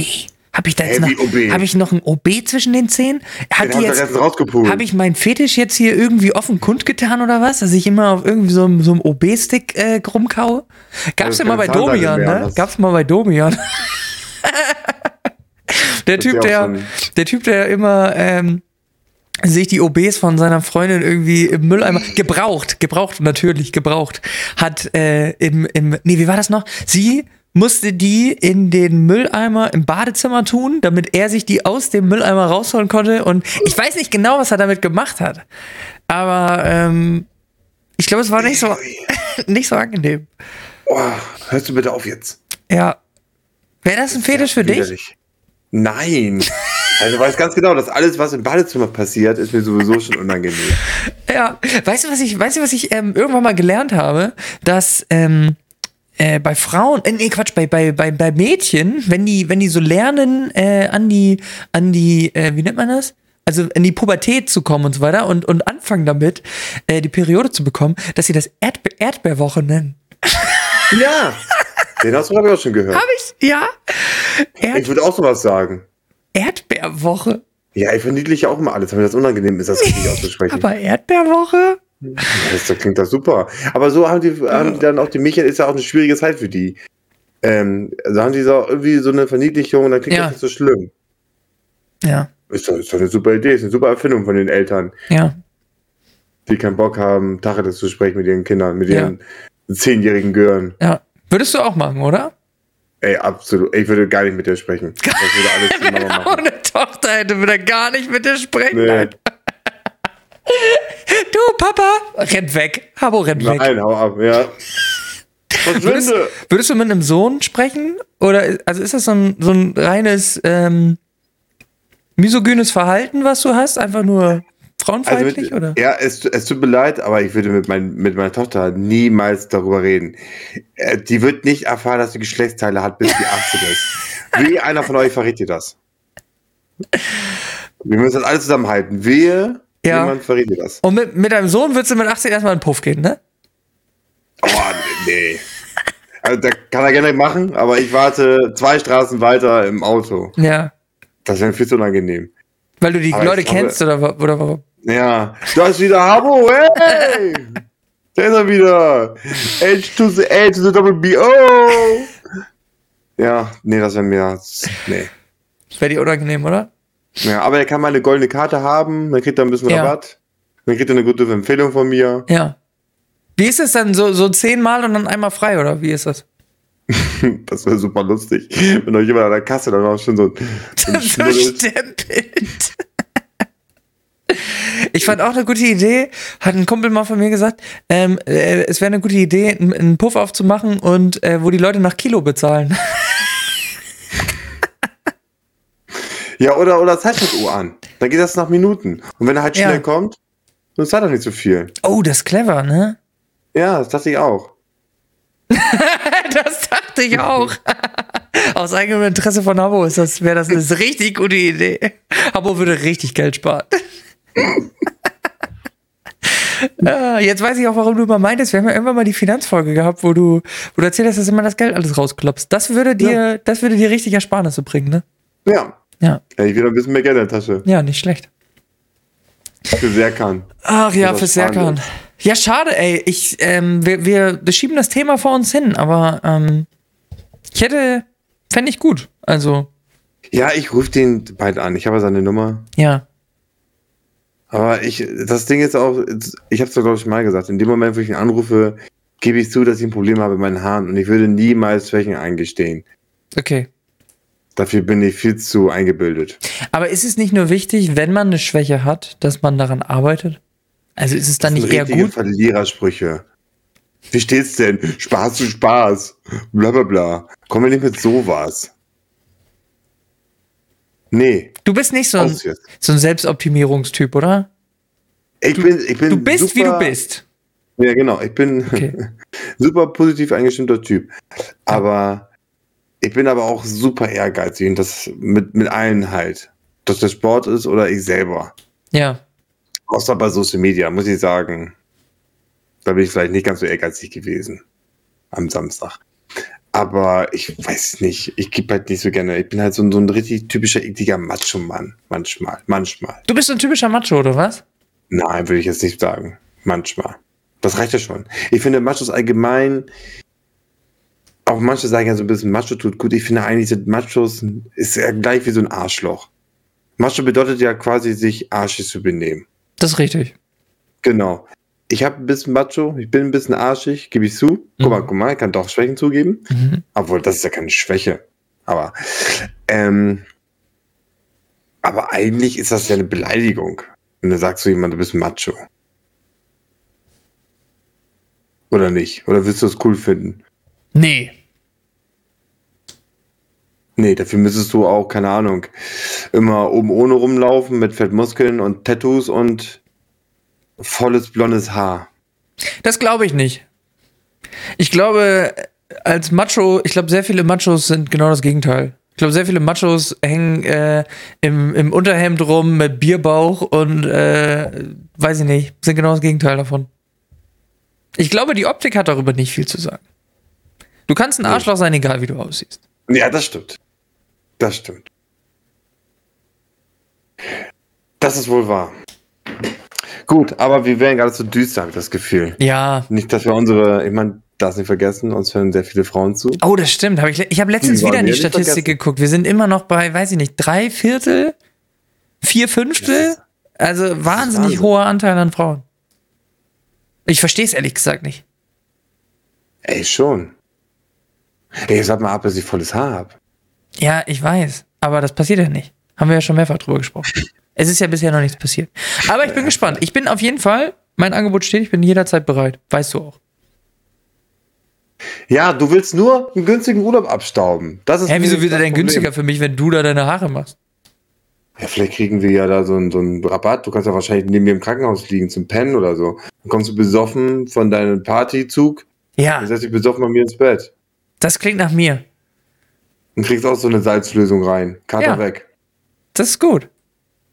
Habe ich da jetzt noch, OB? habe ich noch ein OB zwischen den Zähnen? Hat Den die jetzt, habe ich meinen Fetisch jetzt hier irgendwie offen kundgetan oder was? Dass ich immer auf irgendwie so, einem- so einem OB-Stick äh, rumkaue? Gab's ja mal bei Domian, ne? Gab's mal bei Domian. [laughs] der Typ, der, der Typ, der immer ähm, sich die OBs von seiner Freundin irgendwie im Mülleimer gebraucht, gebraucht natürlich gebraucht, hat äh, im im nee wie war das noch? Sie musste die in den Mülleimer im Badezimmer tun, damit er sich die aus dem Mülleimer rausholen konnte und ich weiß nicht genau, was er damit gemacht hat, aber ähm, ich glaube, es war nicht so [laughs] nicht so angenehm. Oh, hörst du bitte auf jetzt? Ja. Wäre das ein Fetisch für dich? Widerlich. Nein. Also du weißt ganz genau, dass alles, was im Badezimmer passiert, ist mir sowieso schon unangenehm. Ja, weißt du, was ich, weißt du, was ich ähm, irgendwann mal gelernt habe? Dass ähm, äh, bei Frauen, äh, nee, Quatsch, bei, bei, bei, bei Mädchen, wenn die, wenn die so lernen, äh, an die, an die, äh, wie nennt man das? Also in die Pubertät zu kommen und so weiter und, und anfangen damit, äh, die Periode zu bekommen, dass sie das Erdbe Erdbeerwoche nennen. [laughs] Ja. Den hast du, glaube ich, auch schon gehört. Hab ich? Ja. Erd Ich würde auch sowas sagen. Erdbeerwoche. Ja, ich verniedliche auch immer alles, wenn mir das unangenehm ist, das richtig [laughs] auszusprechen. Aber Erdbeerwoche? Das, das klingt das super. Aber so haben die, haben die dann auch, die Mädchen ist ja auch eine schwierige Zeit für die. Ähm, also haben die so irgendwie so eine Verniedlichung und dann klingt Ja. das nicht so schlimm. Ja, Ist doch, ist doch eine super Idee, ist eine super Erfindung von den Eltern, ja. die keinen Bock haben, Tacheles zu sprechen mit ihren Kindern, mit Ja. ihren zehnjährigen Gören. Ja. Würdest du auch machen, oder? Ey, absolut. Ich würde gar nicht mit dir sprechen. [laughs] Das würde alles die Mama machen. eine Tochter hätte, würde er gar nicht mit dir sprechen. Nee. [laughs] Nein. Du, Papa, rennt weg. Habo rennt weg. Nein, hau ab, ja. Würdest, würdest du mit einem Sohn sprechen? Oder also ist das so ein, so ein reines ähm, misogynes Verhalten, was du hast? Einfach nur Frauenfeindlich, Also mit, oder? Ja, es, es tut mir leid, aber ich würde mit, mein, mit meiner Tochter niemals darüber reden. Äh, Die wird nicht erfahren, dass sie Geschlechtsteile hat, bis sie 18 ist. Wie einer von euch verrät ihr das? Wir müssen das alles zusammenhalten. Wehe, Ja. jemand verrät ihr das. Und mit, mit deinem Sohn würdest du mit 18 erstmal in den Puff gehen, ne? Oh, nee. Also, da kann er gerne machen, aber ich warte zwei Straßen weiter im Auto. Ja. Das wäre viel zu unangenehm. Weil du die Aber Leute kennst oder, oder warum? Ja, da ist wieder Habo, hey! da ist er wieder. H to the A to the double B, oh! Ja, nee, das wäre mir, nee. Wäre dir unangenehm, oder? Ja, aber er kann mal eine goldene Karte haben, dann kriegt er ein bisschen Ja. Rabatt. Dann kriegt er eine gute Empfehlung von mir. Ja. Wie ist es dann? So, so zehnmal und dann einmal frei, oder wie ist das? [laughs] Das wäre super lustig, wenn euch jemand an der Kasse dann auch schon so, so ein [laughs] so Schnuddel- stempelt. Ich fand auch eine gute Idee, hat ein Kumpel mal von mir gesagt, ähm, äh, es wäre eine gute Idee, einen, einen Puff aufzumachen und äh, wo die Leute nach Kilo bezahlen. [laughs] Ja, oder, oder Zeitschriftuhr an. Dann geht das nach Minuten. Und wenn er halt Ja. schnell kommt, dann zahlt er nicht so viel. Oh, das ist clever, ne? Ja, das dachte ich auch. [laughs] Das dachte ich auch. [laughs] Aus eigenem Interesse von Abo ist das, wäre das eine [laughs] richtig gute Idee. Abo würde richtig Geld sparen. Ah, Jetzt weiß ich auch, warum du immer meintest, wir haben ja irgendwann mal die Finanzfolge gehabt, wo du, wo du erzählt hast, dass immer das Geld alles rausklopst. Das würde dir, das würde dir richtig Ersparnisse bringen, ne? Ja. Ja. ja ich will ein bisschen mehr Geld in der Tasche. Ja, nicht schlecht. Für Serkan. Ach ja, spannend. Serkan. Ja, schade, ey. Ich, ähm, wir, wir, wir schieben das Thema vor uns hin, aber ähm, ich hätte, fände ich gut. Also, Ja, ich rufe den bald an. Ich habe seine Nummer. ja. Aber ich, das Ding ist auch, ich habe es glaube ich mal gesagt, in dem Moment, wo ich ihn anrufe, gebe ich zu, dass ich ein Problem habe mit meinen Haaren und ich würde niemals Schwächen eingestehen. Okay. Dafür bin ich viel zu eingebildet. Aber ist es nicht nur wichtig, wenn man eine Schwäche hat, dass man daran arbeitet? Also ist es dann Das nicht eher gut? Verlierersprüche. Wie steht's denn? Spaß zu Spaß. Bla bla bla. Kommen wir nicht mit sowas. Nee. Du bist nicht so ein, so ein Selbstoptimierungstyp, oder? Ich bin, ich bin Du bist, wie du super- bist. Ja, genau. Ich bin Okay. [laughs] super positiv eingestimmter Typ. Aber ich bin aber auch super ehrgeizig und das mit, mit allen halt. Dass der Sport ist oder ich selber. Ja. Außer bei Social Media, muss ich sagen. Da bin ich vielleicht nicht ganz so ehrgeizig gewesen. Am Samstag. Aber ich weiß nicht. Ich gebe halt nicht so gerne. Ich bin halt so, ein- so ein richtig typischer, ekliger Macho-Mann. Manchmal. Manchmal. Du bist so ein typischer Macho, oder was? Nein, würde ich jetzt nicht sagen. Manchmal. Das reicht ja schon. Ich finde Machos allgemein, auch manche sagen ja so ein bisschen, Macho tut gut. Ich finde eigentlich sind Machos, ist ja gleich wie so ein Arschloch. Macho bedeutet ja quasi, sich arschig zu benehmen. Das ist richtig. Genau. Ich habe ein bisschen Macho, ich bin ein bisschen arschig, gebe ich zu. Guck mal, Mhm. guck mal, ich kann doch Schwächen zugeben. Mhm. Obwohl, das ist ja keine Schwäche. Aber, ähm, aber eigentlich ist das ja eine Beleidigung. Wenn du sagst zu jemandem, du bist Macho. Oder nicht? Oder willst du es cool finden? Nee. Nee, dafür müsstest du auch, keine Ahnung, immer oben ohne rumlaufen mit Fettmuskeln und Tattoos und volles blondes Haar. Das glaube ich nicht. Ich glaube, als Macho, ich glaube, sehr viele Machos sind genau das Gegenteil. Ich glaube, sehr viele Machos hängen äh, im, im Unterhemd rum mit Bierbauch und äh, weiß ich nicht, sind genau das Gegenteil davon. Ich glaube, die Optik hat darüber nicht viel zu sagen. Du kannst ein Arschloch sein, egal wie du aussiehst. Ja, das stimmt. Das stimmt. Das ist wohl wahr. Gut, aber wir werden gerade so düster, habe ich das Gefühl. Ja. Nicht, dass wir unsere, ich meine, das nicht vergessen, uns hören sehr viele Frauen zu. Oh, das stimmt. Hab ich ich habe letztens wieder in die Statistik geguckt. Wir sind immer noch bei, weiß ich nicht, drei Viertel, vier Fünftel. Also wahnsinnig Wahnsinn. hoher Anteil an Frauen. Ich verstehe es ehrlich gesagt nicht. Ey, schon. Ey, sag mal ab, dass ich volles Haar habe. Ja, ich weiß. Aber das passiert ja nicht. Haben wir ja schon mehrfach drüber gesprochen. [laughs] Es ist ja bisher noch nichts passiert. Aber ich bin gespannt. Ich bin auf jeden Fall, mein Angebot steht, ich bin jederzeit bereit. Weißt du auch. Ja, du willst nur einen günstigen Urlaub abstauben. Das ist Hä, wieso wird er denn Problem. günstiger für mich, wenn du da deine Haare machst? Ja, vielleicht kriegen wir ja da so einen, so einen Rabatt. Du kannst ja wahrscheinlich neben mir im Krankenhaus liegen zum Pennen oder so. Dann kommst du besoffen von deinem Partyzug. Ja, Dann setzt dich besoffen bei mir ins Bett. Das klingt nach mir. Und kriegst auch so eine Salzlösung rein. Kater Ja. weg. Das ist gut.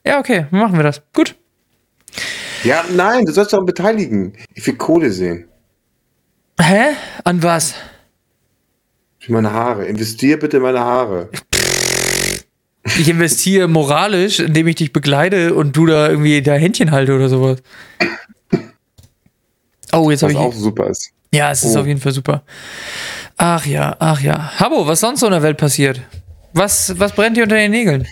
Ja, okay, machen wir das. Gut. Ja, nein, du sollst doch beteiligen. Ich will Kohle sehen. Hä? An was? Für meine Haare. Investier bitte in meine Haare. Ich investiere moralisch, indem ich dich begleite und du da irgendwie da Händchen halte oder sowas. Oh, jetzt habe Was ich. auch super ist. Ja, es ist Oh. auf jeden Fall super. Ach ja, ach ja. Habo, was sonst so in der Welt passiert? Was, was brennt dir unter den Nägeln?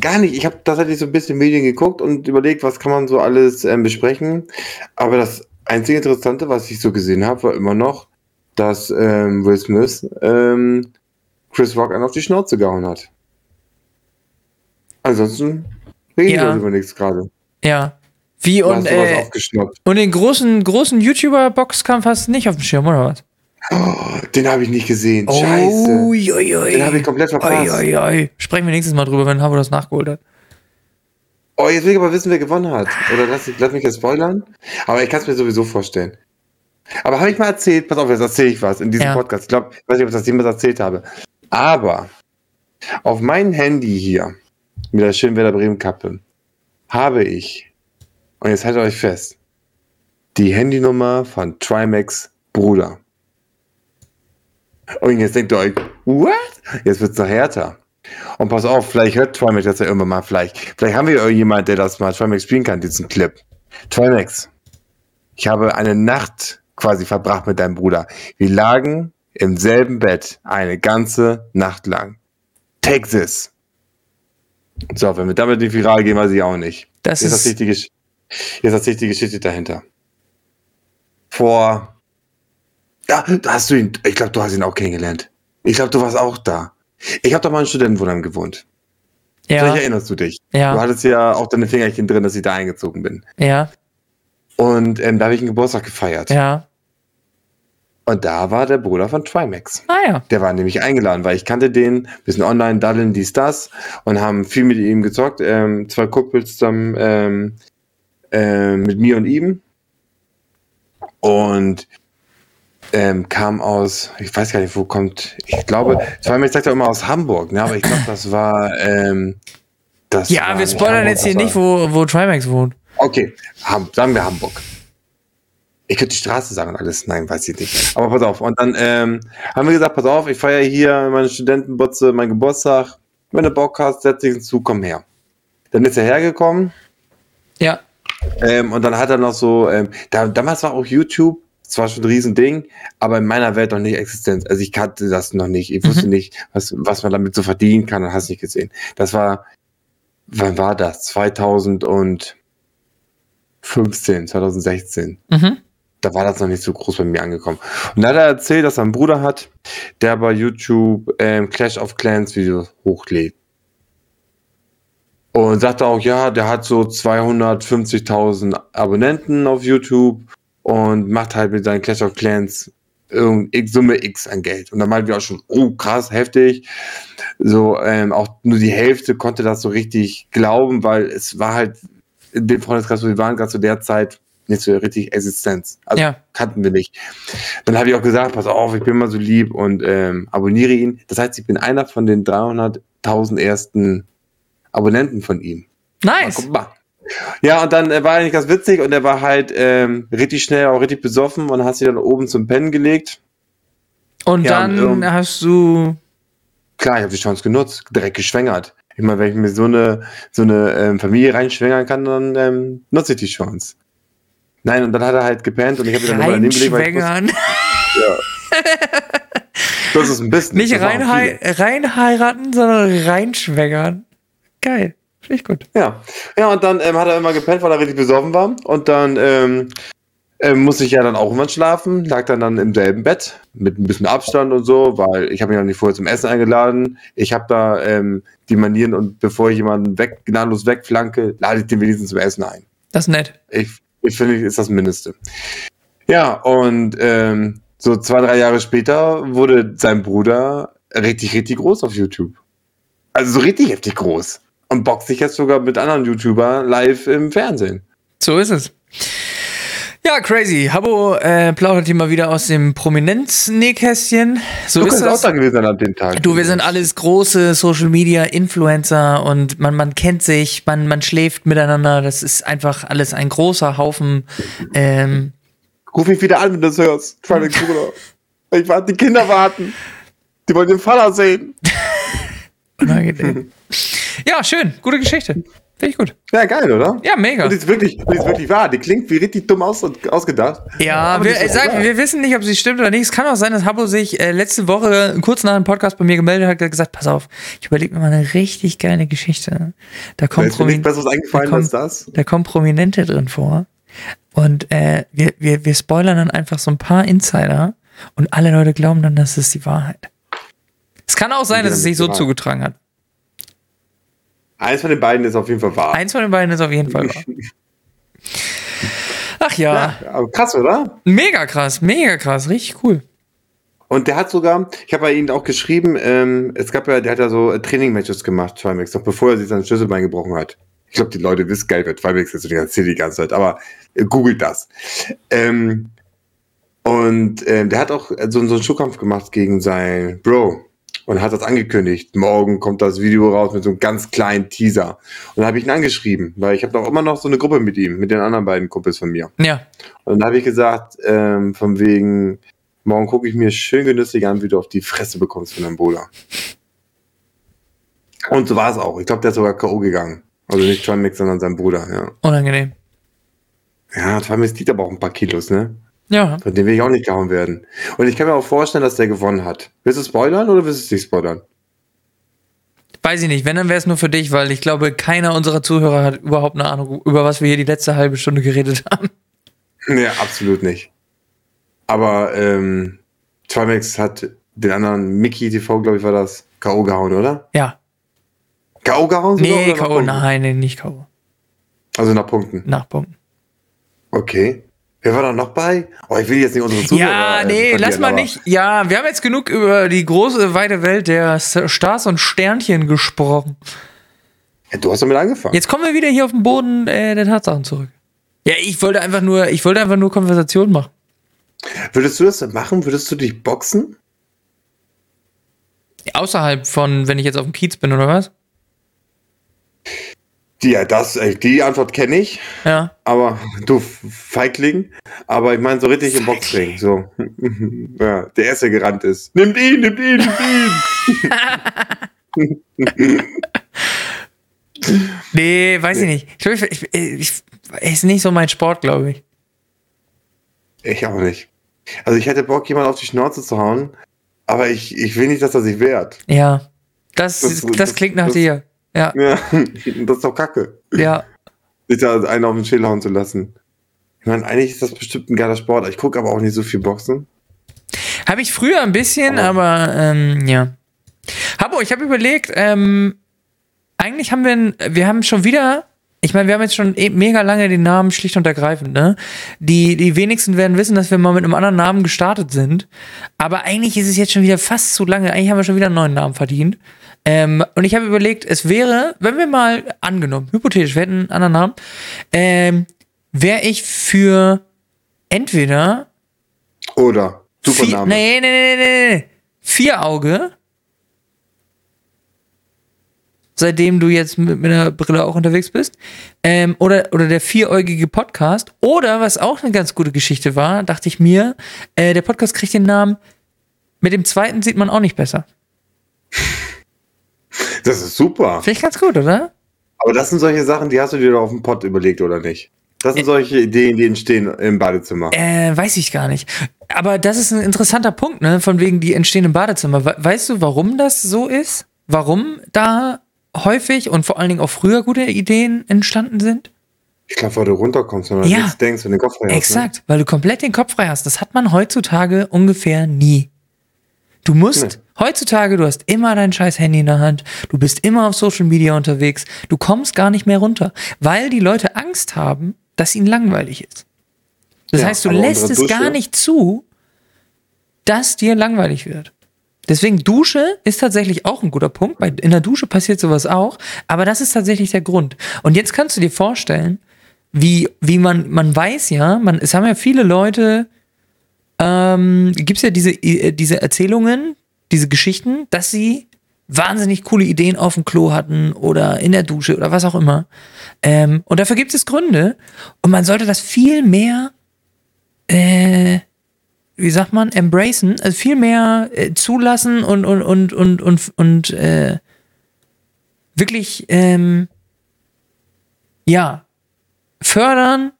Gar nicht. Ich habe tatsächlich so ein bisschen Medien geguckt und überlegt, was kann man so alles ähm, besprechen. Aber das einzige Interessante, was ich so gesehen habe, war immer noch, dass ähm, Will Smith ähm, Chris Rock einen auf die Schnauze gehauen hat. Ansonsten reden Ja. wir über nichts gerade. Ja. Wie und, äh, und den großen, großen YouTuber-Boxkampf hast du nicht auf dem Schirm, oder was? Oh, den habe ich nicht gesehen. Scheiße. Uiuiui. Den habe ich komplett verpasst. Uiuiui. Sprechen wir nächstes Mal drüber, wenn Habo das nachgeholt hat. Oh, jetzt will ich aber wissen, wer gewonnen hat. Oder lass, lass mich jetzt spoilern. Aber ich kann es mir sowieso vorstellen. Aber habe ich mal erzählt, pass auf, jetzt erzähle ich was in diesem Ja. Podcast. Ich glaube, ich weiß nicht, ob ich das jemals erzählt habe. Aber auf meinem Handy hier, mit der schönen Werder Bremen Kappe, habe ich, und jetzt haltet euch fest, die Handynummer von Trimax Bruder. Und jetzt denkt ihr euch, what? Jetzt wird's noch härter. Und pass auf, vielleicht hört Trimax das ja irgendwann mal, vielleicht. Vielleicht haben wir irgendjemand, der das mal Trimax spielen kann, diesen Clip. Trimax, ich habe eine Nacht quasi verbracht mit deinem Bruder. Wir lagen im selben Bett eine ganze Nacht lang. Take this. So, wenn wir damit nicht viral gehen, weiß ich auch nicht. Das Jetzt ist. erzähle ich die, Gesch jetzt erzähl ich die Geschichte dahinter. Vor. Ja, da hast du ihn. Ich glaube, du hast ihn auch kennengelernt. Ich glaube, du warst auch da. Ich habe doch mal in Studentenwohnheim gewohnt. Vielleicht Ja, erinnerst du dich. Du ja, hattest ja auch deine Fingerchen drin, dass ich da eingezogen bin. ja, Und ähm, da habe ich einen Geburtstag gefeiert. ja. Und da war der Bruder von Trimax. Ah ja. Der war nämlich eingeladen, weil ich kannte den, bisschen online, daddeln, dies, das und haben viel mit ihm gezockt. Ähm, zwei Kumpels zusammen ähm, ähm, mit mir und ihm. Und ähm, kam aus, ich weiß gar nicht, wo kommt, ich glaube, Trimax sagt ja immer aus Hamburg, ne? aber ich glaube, das war. Ähm, das Ja, war wir spoilern Hamburg, jetzt hier nicht, wo, wo Trimax wohnt. Okay, Ham sagen wir Hamburg. Ich könnte die Straße sagen und alles. Nein, weiß ich nicht. Aber pass auf. Und dann ähm, haben wir gesagt, pass auf, ich feiere hier meine Studentenbutze, mein Geburtstag. Wenn du Bock hast, setz dich hinzu, komm her. Dann ist er hergekommen Ja. ähm, und dann hat er noch so, ähm, da, damals war auch YouTube, zwar schon ein Riesending, aber in meiner Welt noch nicht existent. Also ich kannte das noch nicht. Ich wusste nicht, was, was man damit so verdienen kann und hast nicht gesehen. Das war, wann war das? 2015, 2016 Mhm. da war das noch nicht so groß bei mir angekommen. Und da hat er erzählt, dass er einen Bruder hat, der bei YouTube ähm, Clash of Clans Videos hochlädt. Und sagte auch, ja, der hat so 250.000 Abonnenten auf YouTube und macht halt mit seinen Clash of Clans irgendeine Summe X an Geld. Und dann meinten wir auch schon, oh krass, heftig. So, ähm, auch nur die Hälfte konnte das so richtig glauben, weil es war halt in dem Freundeskreis, wo wir waren, gerade zu der Zeit nicht so richtig Existenz. Also Ja. kannten wir nicht. Dann habe ich auch gesagt, pass auf, ich bin mal so lieb und ähm, abonniere ihn. Das heißt, ich bin einer von den 300.000 ersten Abonnenten von ihm. Nice. guck mal. Ja, und dann äh, war eigentlich ganz witzig und er war halt ähm, richtig schnell, auch richtig besoffen und hat sich dann oben zum Pennen gelegt. Und Ja, dann und, ähm, hast du. Klar, ich habe die Chance genutzt, direkt geschwängert. Ich meine, wenn ich mir so eine, so eine ähm, Familie reinschwängern kann, dann ähm, nutze ich die Chance. Nein, und dann hat er halt gepennt und ich habe ihn dann nochmal daneben gelegt, weil ich Reinschwängern. [laughs] das ist ein bisschen. Nicht reinhei reinheiraten, sondern reinschwängern. Geil. Finde ich gut. Ja, ja, und dann ähm, hat er immer gepennt, weil er richtig besoffen war. Und dann ähm, ähm, musste ich ja dann auch irgendwann schlafen, lag dann dann im selben Bett mit ein bisschen Abstand und so, weil ich habe ihn ja nicht vorher zum Essen eingeladen. Ich habe da ähm, die Manieren und bevor ich jemanden weg, gnadenlos wegflanke, lade ich den wenigstens zum Essen ein. Das ist nett. Ich, ich finde, ist das Mindeste. Ja, und ähm, so zwei, drei Jahre später wurde sein Bruder richtig, richtig groß auf YouTube. Also so richtig heftig groß. Und boxt sich jetzt sogar mit anderen YouTuber live im Fernsehen. So ist es. Ja, crazy. Habo äh, plaudert hier mal wieder aus dem Prominenz-Nähkästchen. So du ist kannst auch das. da gewesen an dem Tag. Du, wir sind alles große Social Media Influencer und man, man kennt sich, man, man schläft miteinander. Das ist einfach alles ein großer Haufen. Ähm, Ruf mich wieder an, wenn du das hörst. [laughs] Ich warte, die Kinder warten. Die wollen den Vater sehen. [laughs] unangenehm. [laughs] ja, schön. Gute Geschichte. Finde ich gut. Ja, geil, oder? Ja, mega. Und die ist wirklich, die ist wirklich wahr. Die klingt wie richtig dumm aus, ausgedacht. Ja, Aber wir, die ist auch sag, wahr. wir wissen nicht, ob sie stimmt oder nicht. Es kann auch sein, dass Habo sich äh, letzte Woche kurz nach dem Podcast bei mir gemeldet hat und gesagt, pass auf, ich überlege mir mal eine richtig geile Geschichte. Da kommt, mir nichts Besseres eingefallen da als kommt, das. da kommen Prominente drin vor. Und äh, wir, wir, wir spoilern dann einfach so ein paar Insider und alle Leute glauben dann, das ist die Wahrheit. Es kann auch sein, dass es sich so zugetragen hat. Eins von den beiden ist auf jeden Fall wahr. Eins von den beiden ist auf jeden Fall wahr. Ach ja, Ja, krass, oder? mega krass, mega krass, richtig cool. Und der hat sogar, ich habe bei ihm auch geschrieben, ähm, es gab ja, der hat ja so äh, Training-Matches gemacht, Trimax, noch bevor er sich sein Schlüsselbein gebrochen hat. Ich glaube, die Leute wissen geil, wer Trimax ist und die erzählt die ganze Zeit, aber äh, googelt das. Ähm, und ähm, der hat auch so, so einen Schuhkampf gemacht gegen sein Bro und hat das angekündigt. Morgen kommt das Video raus mit so einem ganz kleinen Teaser. Und da habe ich ihn angeschrieben, weil ich habe doch immer noch so eine Gruppe mit ihm, mit den anderen beiden Kumpels von mir. Ja, Und dann habe ich gesagt, ähm, von wegen, morgen gucke ich mir schön genüsslich an, wie du auf die Fresse bekommst von deinem Bruder. Und so war es auch. Ich glaube, der ist sogar K.O. gegangen. Also nicht Trimix, sondern sein Bruder, ja. unangenehm. Ja, Trimix liegt aber auch ein paar Kilos, ne? Ja, Von dem will ich auch nicht gehauen werden. Und ich kann mir auch vorstellen, dass der gewonnen hat. Willst du spoilern oder willst du es nicht spoilern? weiß ich nicht. Wenn, dann wäre es nur für dich, weil ich glaube, keiner unserer Zuhörer hat überhaupt eine Ahnung, über was wir hier die letzte halbe Stunde geredet haben. Nee, absolut nicht. Aber ähm, Trimax hat den anderen Mickey TV, glaube ich, war das, K.O. gehauen, oder? Ja. K.O. gehauen? Nee, nach K.O. Punkten? Nein, nee, nicht K.O. Also nach Punkten. Nachpunkten. Okay. Wer war da noch bei? Oh, ich will jetzt nicht unsere Zuhörer. Ja, äh, nee, lass mal nicht. Ja, wir haben jetzt genug über die große, weite Welt der Stars und Sternchen gesprochen. Ja, du hast damit angefangen. Jetzt kommen wir wieder hier auf den Boden äh, der Tatsachen zurück. Ja, ich wollte einfach nur, ich wollte einfach nur Konversation machen. Würdest du das denn machen? Würdest du dich boxen? Außerhalb von, wenn ich jetzt auf dem Kiez bin oder was? Ja, das, äh, die Antwort kenne ich, Ja. aber du Feigling. Aber ich meine so richtig im Boxring. So. [laughs] ja, der erste gerannt ist. Nimmt ihn, nimmt ihn, nimmt ihn. [laughs] Nee, weiß ich nicht. Ich ich, ich, ich, ist nicht so mein Sport, glaube ich. Ich auch nicht. Also ich hätte Bock, jemand auf die Schnauze zu hauen, aber ich, ich will nicht, dass er sich wehrt. Ja. Das, Das- das, das- klingt nach dir. Ja, Ja, [laughs] das ist doch kacke. ja. sich da einen auf den Schädel hauen zu lassen. Ich meine, eigentlich ist das bestimmt ein geiler Sport. Ich gucke aber auch nicht so viel Boxen. Habe ich früher ein bisschen, aber ähm, ja. Habo, ich habe überlegt, ähm, eigentlich haben wir, ein- wir haben schon wieder, ich meine, wir haben jetzt schon eh mega lange den Namen schlicht und ergreifend, ne? Die, die wenigsten werden wissen, dass wir mal mit einem anderen Namen gestartet sind. Aber eigentlich ist es jetzt schon wieder fast zu lange. Eigentlich haben wir schon wieder einen neuen Namen verdient. Ähm, und ich habe überlegt, es wäre, wenn wir mal angenommen, hypothetisch, wir hätten einen anderen Namen, ähm, wäre ich für entweder Oder super Vier, Name. nee, nee, nee, nee, nee. Vier Auge. Seitdem du jetzt mit, mit der Brille auch unterwegs bist. Ähm, oder, oder der vieräugige Podcast. Oder, was auch eine ganz gute Geschichte war, dachte ich mir, äh, der Podcast kriegt den Namen, mit dem zweiten sieht man auch nicht besser. Das ist super. Finde ich ganz gut, oder? Aber das sind solche Sachen, die hast du dir doch auf dem Pott überlegt, oder nicht? Das sind solche Ideen, die entstehen im Badezimmer. Äh, weiß ich gar nicht. Aber das ist ein interessanter Punkt, ne? Von wegen, die entstehen im Badezimmer. We weißt du, warum das so ist? Warum da häufig und vor allen Dingen auch früher gute Ideen entstanden sind? Ich glaube, weil du runterkommst und an Ja. nichts denkst und den Kopf frei hast, ne? Exakt, weil du komplett den Kopf frei hast. Das hat man heutzutage ungefähr nie. Du musst Nee. heutzutage, du hast immer dein scheiß Handy in der Hand, du bist immer auf Social Media unterwegs, du kommst gar nicht mehr runter, weil die Leute Angst haben, dass ihnen langweilig ist. Das Ja, heißt, du lässt es gar Dusche- nicht zu, dass dir langweilig wird. Deswegen Dusche ist tatsächlich auch ein guter Punkt. Bei, in der Dusche passiert sowas auch. Aber das ist tatsächlich der Grund. Und jetzt kannst du dir vorstellen, wie, wie man, man weiß ja, man, es haben ja viele Leute, ähm, gibt es ja diese, äh, diese Erzählungen, diese Geschichten, dass sie wahnsinnig coole Ideen auf dem Klo hatten oder in der Dusche oder was auch immer. Ähm, und dafür gibt es Gründe. Und man sollte das viel mehr, äh, wie sagt man, embracen, also viel mehr äh, zulassen und, und, und, und, und, und äh, wirklich, ähm, ja, fördern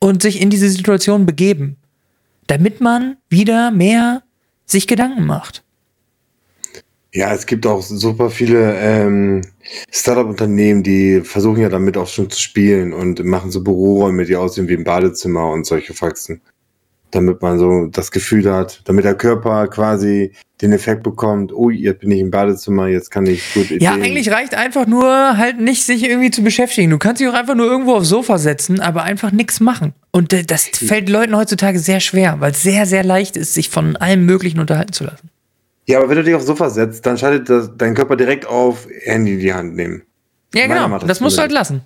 und sich in diese Situation begeben, damit man wieder mehr sich Gedanken macht. Ja, es gibt auch super viele ähm, Startup-Unternehmen, die versuchen ja damit auch schon zu spielen und machen so Büroräume, die aussehen wie ein Badezimmer und solche Faxen. Damit man so das Gefühl hat, damit der Körper quasi den Effekt bekommt, oh, jetzt bin ich im Badezimmer, jetzt kann ich gut Ja, eigentlich reicht einfach nur halt nicht, sich irgendwie zu beschäftigen. Du kannst dich auch einfach nur irgendwo aufs Sofa setzen, aber einfach nichts machen. Und das fällt Leuten heutzutage sehr schwer, weil es sehr, sehr leicht ist, sich von allem Möglichen unterhalten zu lassen. Ja, aber wenn du dich aufs Sofa setzt, dann schaltet das, dein Körper direkt auf Handy in die Hand nehmen. Ja, genau. Das, das musst du halt lassen.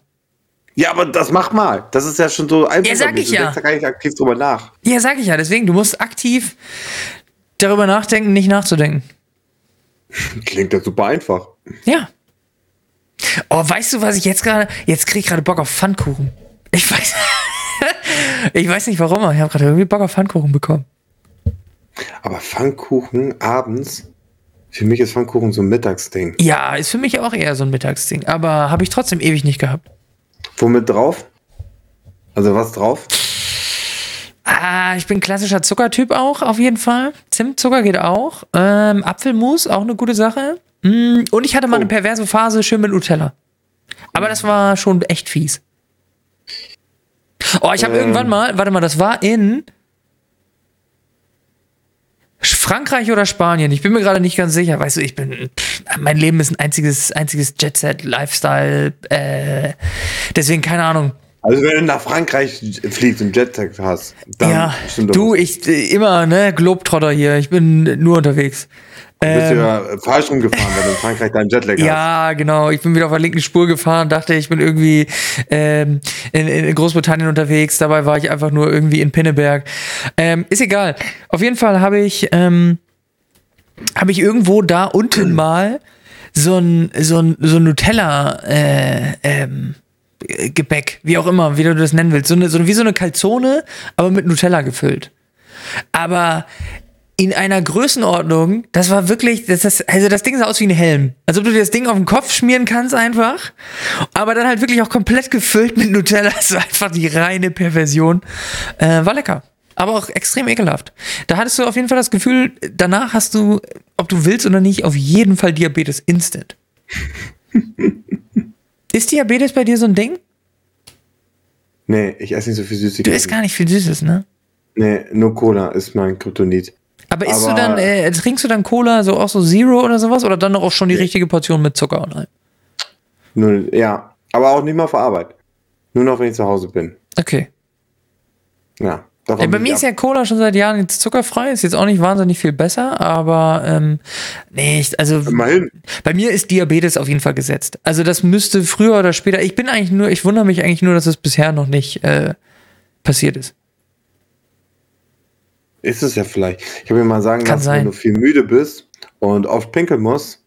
Ja, aber das mach mal. Das ist ja schon so einfach. Ja, sag ich du ja. denkst da gar nicht aktiv drüber nach. Ja, sag ich ja. Deswegen, du musst aktiv darüber nachdenken, nicht nachzudenken. [laughs] Klingt ja super einfach. Ja. Oh, weißt du, was ich jetzt gerade. Jetzt krieg ich gerade Bock auf Pfannkuchen. Ich weiß. [laughs] ich weiß nicht warum, aber ich habe gerade irgendwie Bock auf Pfannkuchen bekommen. Aber Pfannkuchen abends, für mich ist Pfannkuchen so ein Mittagsding. Ja, ist für mich auch eher so ein Mittagsding. Aber habe ich trotzdem ewig nicht gehabt. Womit drauf? Also was drauf? Ah, ich bin klassischer Zuckertyp auch, auf jeden Fall. Zimtzucker geht auch. Ähm, Apfelmus, auch eine gute Sache. Mm, und ich hatte mal oh. eine perverse Phase, schön mit Nutella. Aber das war schon echt fies. Oh, ich habe ähm. irgendwann mal, warte mal, das war in Frankreich oder Spanien? Ich bin mir gerade nicht ganz sicher. Weißt du, ich bin, pff, mein Leben ist ein einziges, einziges Jet-Set-Lifestyle. Äh, deswegen keine Ahnung. Also wenn du nach Frankreich fliegst und Jetset hast, dann ja, du, ich immer ne Globetrotter hier. Ich bin nur unterwegs. Du bist ähm, ja falsch rumgefahren, wenn du in Frankreich deinen Jetlag hast. Ja, genau. Ich bin wieder auf der linken Spur gefahren, dachte, ich bin irgendwie ähm, in, in, Großbritannien unterwegs. Dabei war ich einfach nur irgendwie in Pinneberg. Ähm, ist egal. Auf jeden Fall habe ich, ähm, habe ich irgendwo da unten [clears throat] mal so ein, so ein, so ein Nutella, äh, ähm, Gebäck, wie auch immer, wie du das nennen willst. So eine, so, wie so eine Calzone, aber mit Nutella gefüllt. Aber in einer Größenordnung, das war wirklich, das ist, also das Ding sah aus wie ein Helm. Als ob du dir das Ding auf den Kopf schmieren kannst einfach. Aber dann halt wirklich auch komplett gefüllt mit Nutella. [laughs] Das war einfach die reine Perversion. Äh, war lecker. Aber auch extrem ekelhaft. Da hattest du auf jeden Fall das Gefühl, danach hast du, ob du willst oder nicht, auf jeden Fall Diabetes instant. [laughs] ist Diabetes bei dir so ein Ding? Nee, ich esse nicht so viel Süßigkeiten. Du isst gar nicht viel Süßes, ne? Nee, nur Cola ist mein Kryptonit. Aber isst du dann, äh, trinkst du dann Cola, so auch so Zero oder sowas? Oder dann auch schon die richtige Portion mit Zucker und allem? Nur, ja, aber auch nicht mal für Arbeit. Nur noch, wenn ich zu Hause bin. Okay. Ja. Ja, bei mir ist ja Cola schon seit Jahren jetzt zuckerfrei, ist jetzt auch nicht wahnsinnig viel besser, aber ähm, nee, ich, also Immerhin. bei mir ist Diabetes auf jeden Fall gesetzt. Also das müsste früher oder später, ich bin eigentlich nur, ich wundere mich eigentlich nur, dass es bisher noch nicht äh, passiert ist. Ist es ja vielleicht. Ich habe mir mal sagen Kann lassen, sein. wenn du viel müde bist und oft pinkeln musst,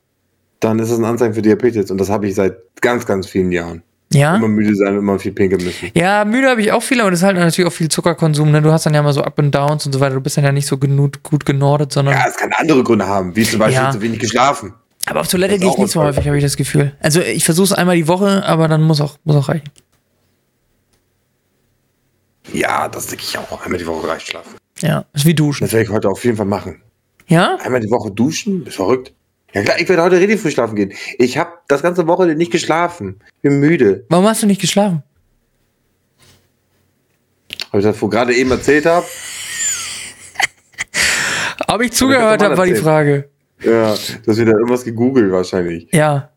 dann ist es ein Anzeichen für Diabetes. Und das habe ich seit ganz, ganz vielen Jahren. Ja. Immer müde sein, immer viel pinkeln müssen. Ja, müde habe ich auch viel, aber das ist halt natürlich auch viel Zuckerkonsum. Ne? Du hast dann ja mal so Up and Downs und so weiter. Du bist dann ja nicht so genug, gut genordet, sondern. Ja, es kann andere Gründe haben, wie zum Beispiel Ja. zu wenig geschlafen. aber auf Toilette gehe ich nicht so häufig, habe ich das Gefühl. Also ich versuche es einmal die Woche, aber dann muss auch, muss auch reichen. Ja, das denke ich auch. Einmal die Woche reicht schlafen. Ja, ist wie Duschen. Das werde ich heute auf jeden Fall machen. Ja? Einmal die Woche duschen? Ist verrückt. Ja klar, ich werde heute richtig früh schlafen gehen. Ich habe das ganze Wochenende nicht geschlafen. Bin müde. Warum hast du nicht geschlafen? Ob ich das vor gerade eben erzählt habe? [laughs] Ob ich zugehört habe, war die. Frage. Ja, du hast wieder irgendwas gegoogelt wahrscheinlich. Ja,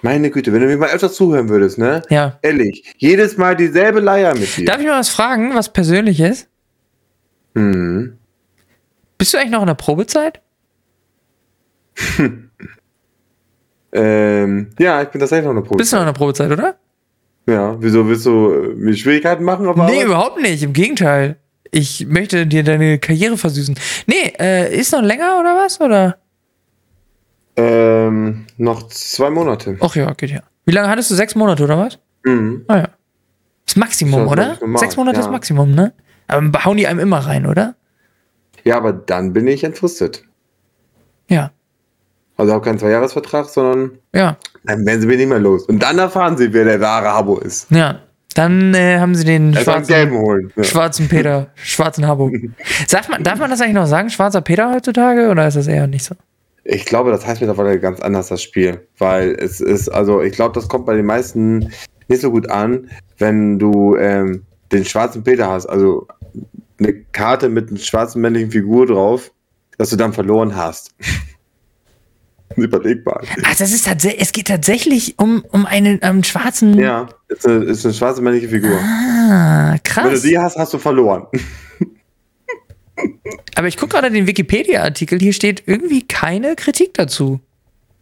Meine Güte, wenn du mir mal öfter zuhören würdest, ne? ja. Ehrlich, jedes Mal dieselbe Leier mit dir. Darf ich mal was fragen, was persönlich ist? Mhm. Bist du eigentlich noch in der Probezeit? [laughs] ähm, ja, ich bin tatsächlich noch eine Probe. Bist du noch in der Probezeit, oder? Ja, wieso willst du äh, mir Schwierigkeiten machen? Auf Nee, Arbeit? überhaupt nicht. Im Gegenteil. Ich möchte dir deine Karriere versüßen. Nee, äh, ist noch länger oder was? Oder? Ähm, noch zwei Monate. Ach ja, geht ja. Wie lange hattest du? Sechs Monate oder was? Mhm. Ah ja. Das Maximum, ja oder? normal, Sechs Monate ja. ist Maximum, ne? Aber hauen die einem immer rein, oder? Ja, aber dann bin ich entfristet. Ja. Also auch kein Zweijahresvertrag, sondern Ja. dann werden sie mir nicht mehr los. Und dann erfahren sie, wer der wahre Habo ist. Ja. Dann äh, haben sie den einen schwarzen. Ja. schwarzen Peter, [laughs] schwarzen Habo. Sagt man, darf man das eigentlich noch sagen, schwarzer Peter heutzutage, oder ist das eher nicht so? Ich glaube, das heißt mittlerweile ganz anders, das Spiel. Weil es ist, also ich glaube, das kommt bei den meisten nicht so gut an, wenn du ähm, den schwarzen Peter hast, also eine Karte mit einer schwarzen männlichen Figur drauf, dass du dann verloren hast. [laughs] Überlegbar. Ach, das ist tatsächlich, es geht tatsächlich um, um einen ähm, schwarzen. Ja, ist eine, ist eine schwarze männliche Figur. Ah, Wenn du krass. die hast, hast du verloren. [laughs] Aber ich gucke gerade den Wikipedia-Artikel, hier steht irgendwie keine Kritik dazu.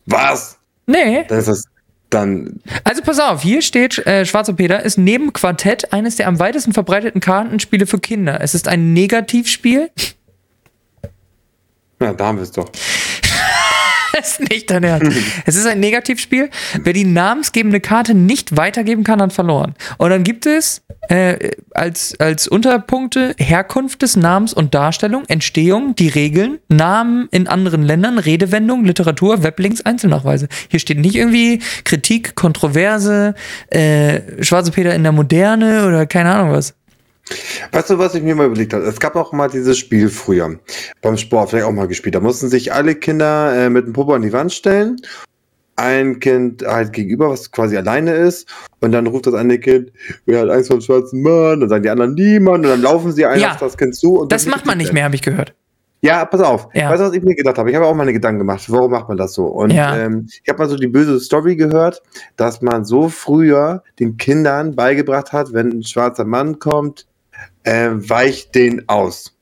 Was? Nee. Dann ist das dann. Also pass auf, hier steht, äh, Schwarzer Peter ist neben Quartett eines der am weitesten verbreiteten Kartenspiele für Kinder. Es ist ein Negativspiel. Ja, da haben wir es doch. Ist nicht dein Ernst. es ist ein Negativspiel. Wer die namensgebende Karte nicht weitergeben kann, hat verloren. Und dann gibt es äh, als, als Unterpunkte Herkunft des Namens und Darstellung, Entstehung, die Regeln, Namen in anderen Ländern, Redewendungen, Literatur, Weblinks, Einzelnachweise. Hier steht nicht irgendwie Kritik, Kontroverse, äh, Schwarze Peter in der Moderne oder keine Ahnung was. Weißt du, was ich mir mal überlegt habe? Es gab auch mal dieses Spiel früher beim Sport, vielleicht auch mal gespielt. Da mussten sich alle Kinder äh, mit dem Popo an die Wand stellen. Ein Kind halt gegenüber, was quasi alleine ist. Und dann ruft das eine Kind, wer hat Angst vor dem schwarzen Mann? Dann sagen die anderen niemand. Und dann laufen sie einer Ja. auf das Kind zu. Das macht man nicht mehr, habe ich gehört. Ja, pass auf. Ja. Weißt du, was ich mir gedacht habe? Ich habe auch meine Gedanken gemacht. Warum macht man das so? Und Ja. ähm, ich habe mal so die böse Story gehört, dass man so früher den Kindern beigebracht hat, wenn ein schwarzer Mann kommt, äh, weicht den aus.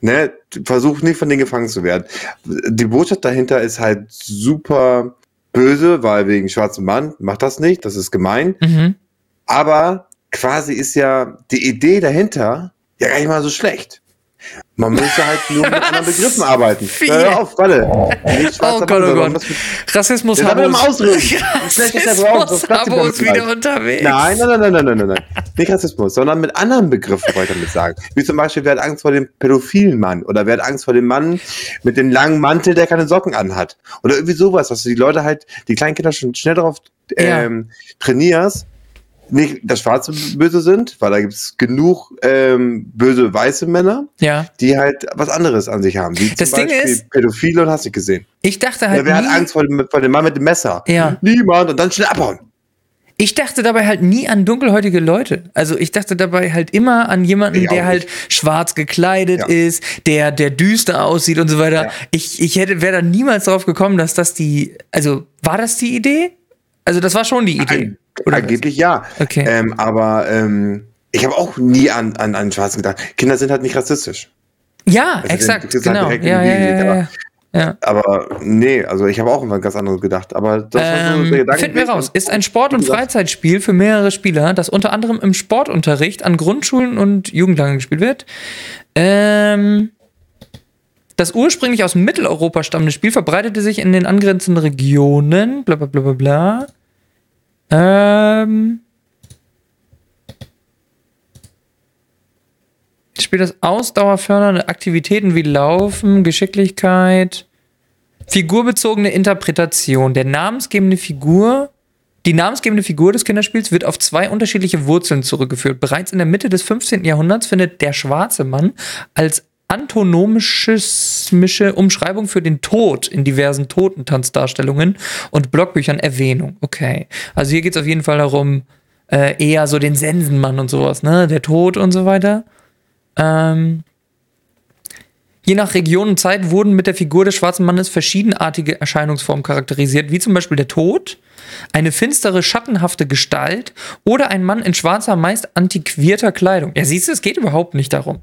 Ne? Versuch nicht von denen gefangen zu werden. Die Botschaft dahinter ist halt super böse, weil wegen schwarzem Mann macht das nicht, das ist gemein. Mhm. Aber quasi ist ja die Idee dahinter ja gar nicht mal so schlecht. Man müsste halt nur mit anderen [laughs] Begriffen arbeiten. Hör auf, warte. Oh Gott, oh Gott. Rassismus haben [laughs] wir Brauch, das Rassismus Habo überhaupt ist wieder unterwegs. Nein, nein, nein, nein, nein, nein, nein, nein. Nicht Rassismus, sondern mit anderen Begriffen wollte ich damit sagen. Wie zum Beispiel, wer hat Angst vor dem pädophilen Mann? Oder wer hat Angst vor dem Mann mit dem langen Mantel, der keine Socken anhat? Oder irgendwie sowas, dass du die Leute halt, die kleinen Kinder schon schnell darauf ähm, trainierst, nicht das Schwarze böse sind, weil da gibt es genug ähm, böse weiße Männer, Ja. die halt was anderes an sich haben. Wie zum Das Ding Beispiel ist- Pädophile und hast du gesehen. Ich dachte halt Oder wer hat nie, Angst vor dem, vor dem Mann mit dem Messer? Ja. Niemand und dann schnell abhauen. ich dachte dabei halt nie an dunkelhäutige Leute. Also ich dachte dabei halt immer an jemanden, Ich der halt schwarz gekleidet Ja. ist, der, der düster aussieht und so weiter. Ja. Ich, ich hätte, wäre da niemals drauf gekommen, dass das die, also war das die Idee? Also das war schon die Idee. Oder was? Angeblich ja. Okay. Ähm, aber ähm, ich habe auch nie an, an einen Schwarzen gedacht. Kinder sind halt nicht rassistisch. ja, Also exakt, halt genau. direkt Ja, ja, ja, ja, ja. Aber nee, also ich habe auch immer ganz anderes gedacht. Aber das war so Ähm, Gedanke. finden wir raus. Ist ein Sport- und Freizeitspiel für mehrere Spieler, das unter anderem im Sportunterricht an Grundschulen und Jugendlangen gespielt wird. Ähm, das ursprünglich aus Mitteleuropa stammende Spiel verbreitete sich in den angrenzenden Regionen. Bla bla bla bla bla. Ähm, spielt das ausdauerfördernde Aktivitäten wie Laufen, Geschicklichkeit, figurbezogene Interpretation. Der namensgebende Figur, die namensgebende Figur des Kinderspiels wird auf zwei unterschiedliche Wurzeln zurückgeführt. Bereits in der Mitte des 15. Jahrhunderts findet der schwarze Mann als antonomische Umschreibung für den Tod in diversen Totentanzdarstellungen und Blogbüchern Erwähnung. Okay. Also hier geht es auf jeden Fall darum, äh, eher so den Sensenmann und sowas, ne? Der Tod und so weiter. Ähm, Je nach Region und Zeit wurden mit der Figur des schwarzen Mannes verschiedenartige Erscheinungsformen charakterisiert, wie zum Beispiel der Tod, eine finstere, schattenhafte Gestalt oder ein Mann in schwarzer, meist antiquierter Kleidung. Ja, siehst du, es geht überhaupt nicht darum.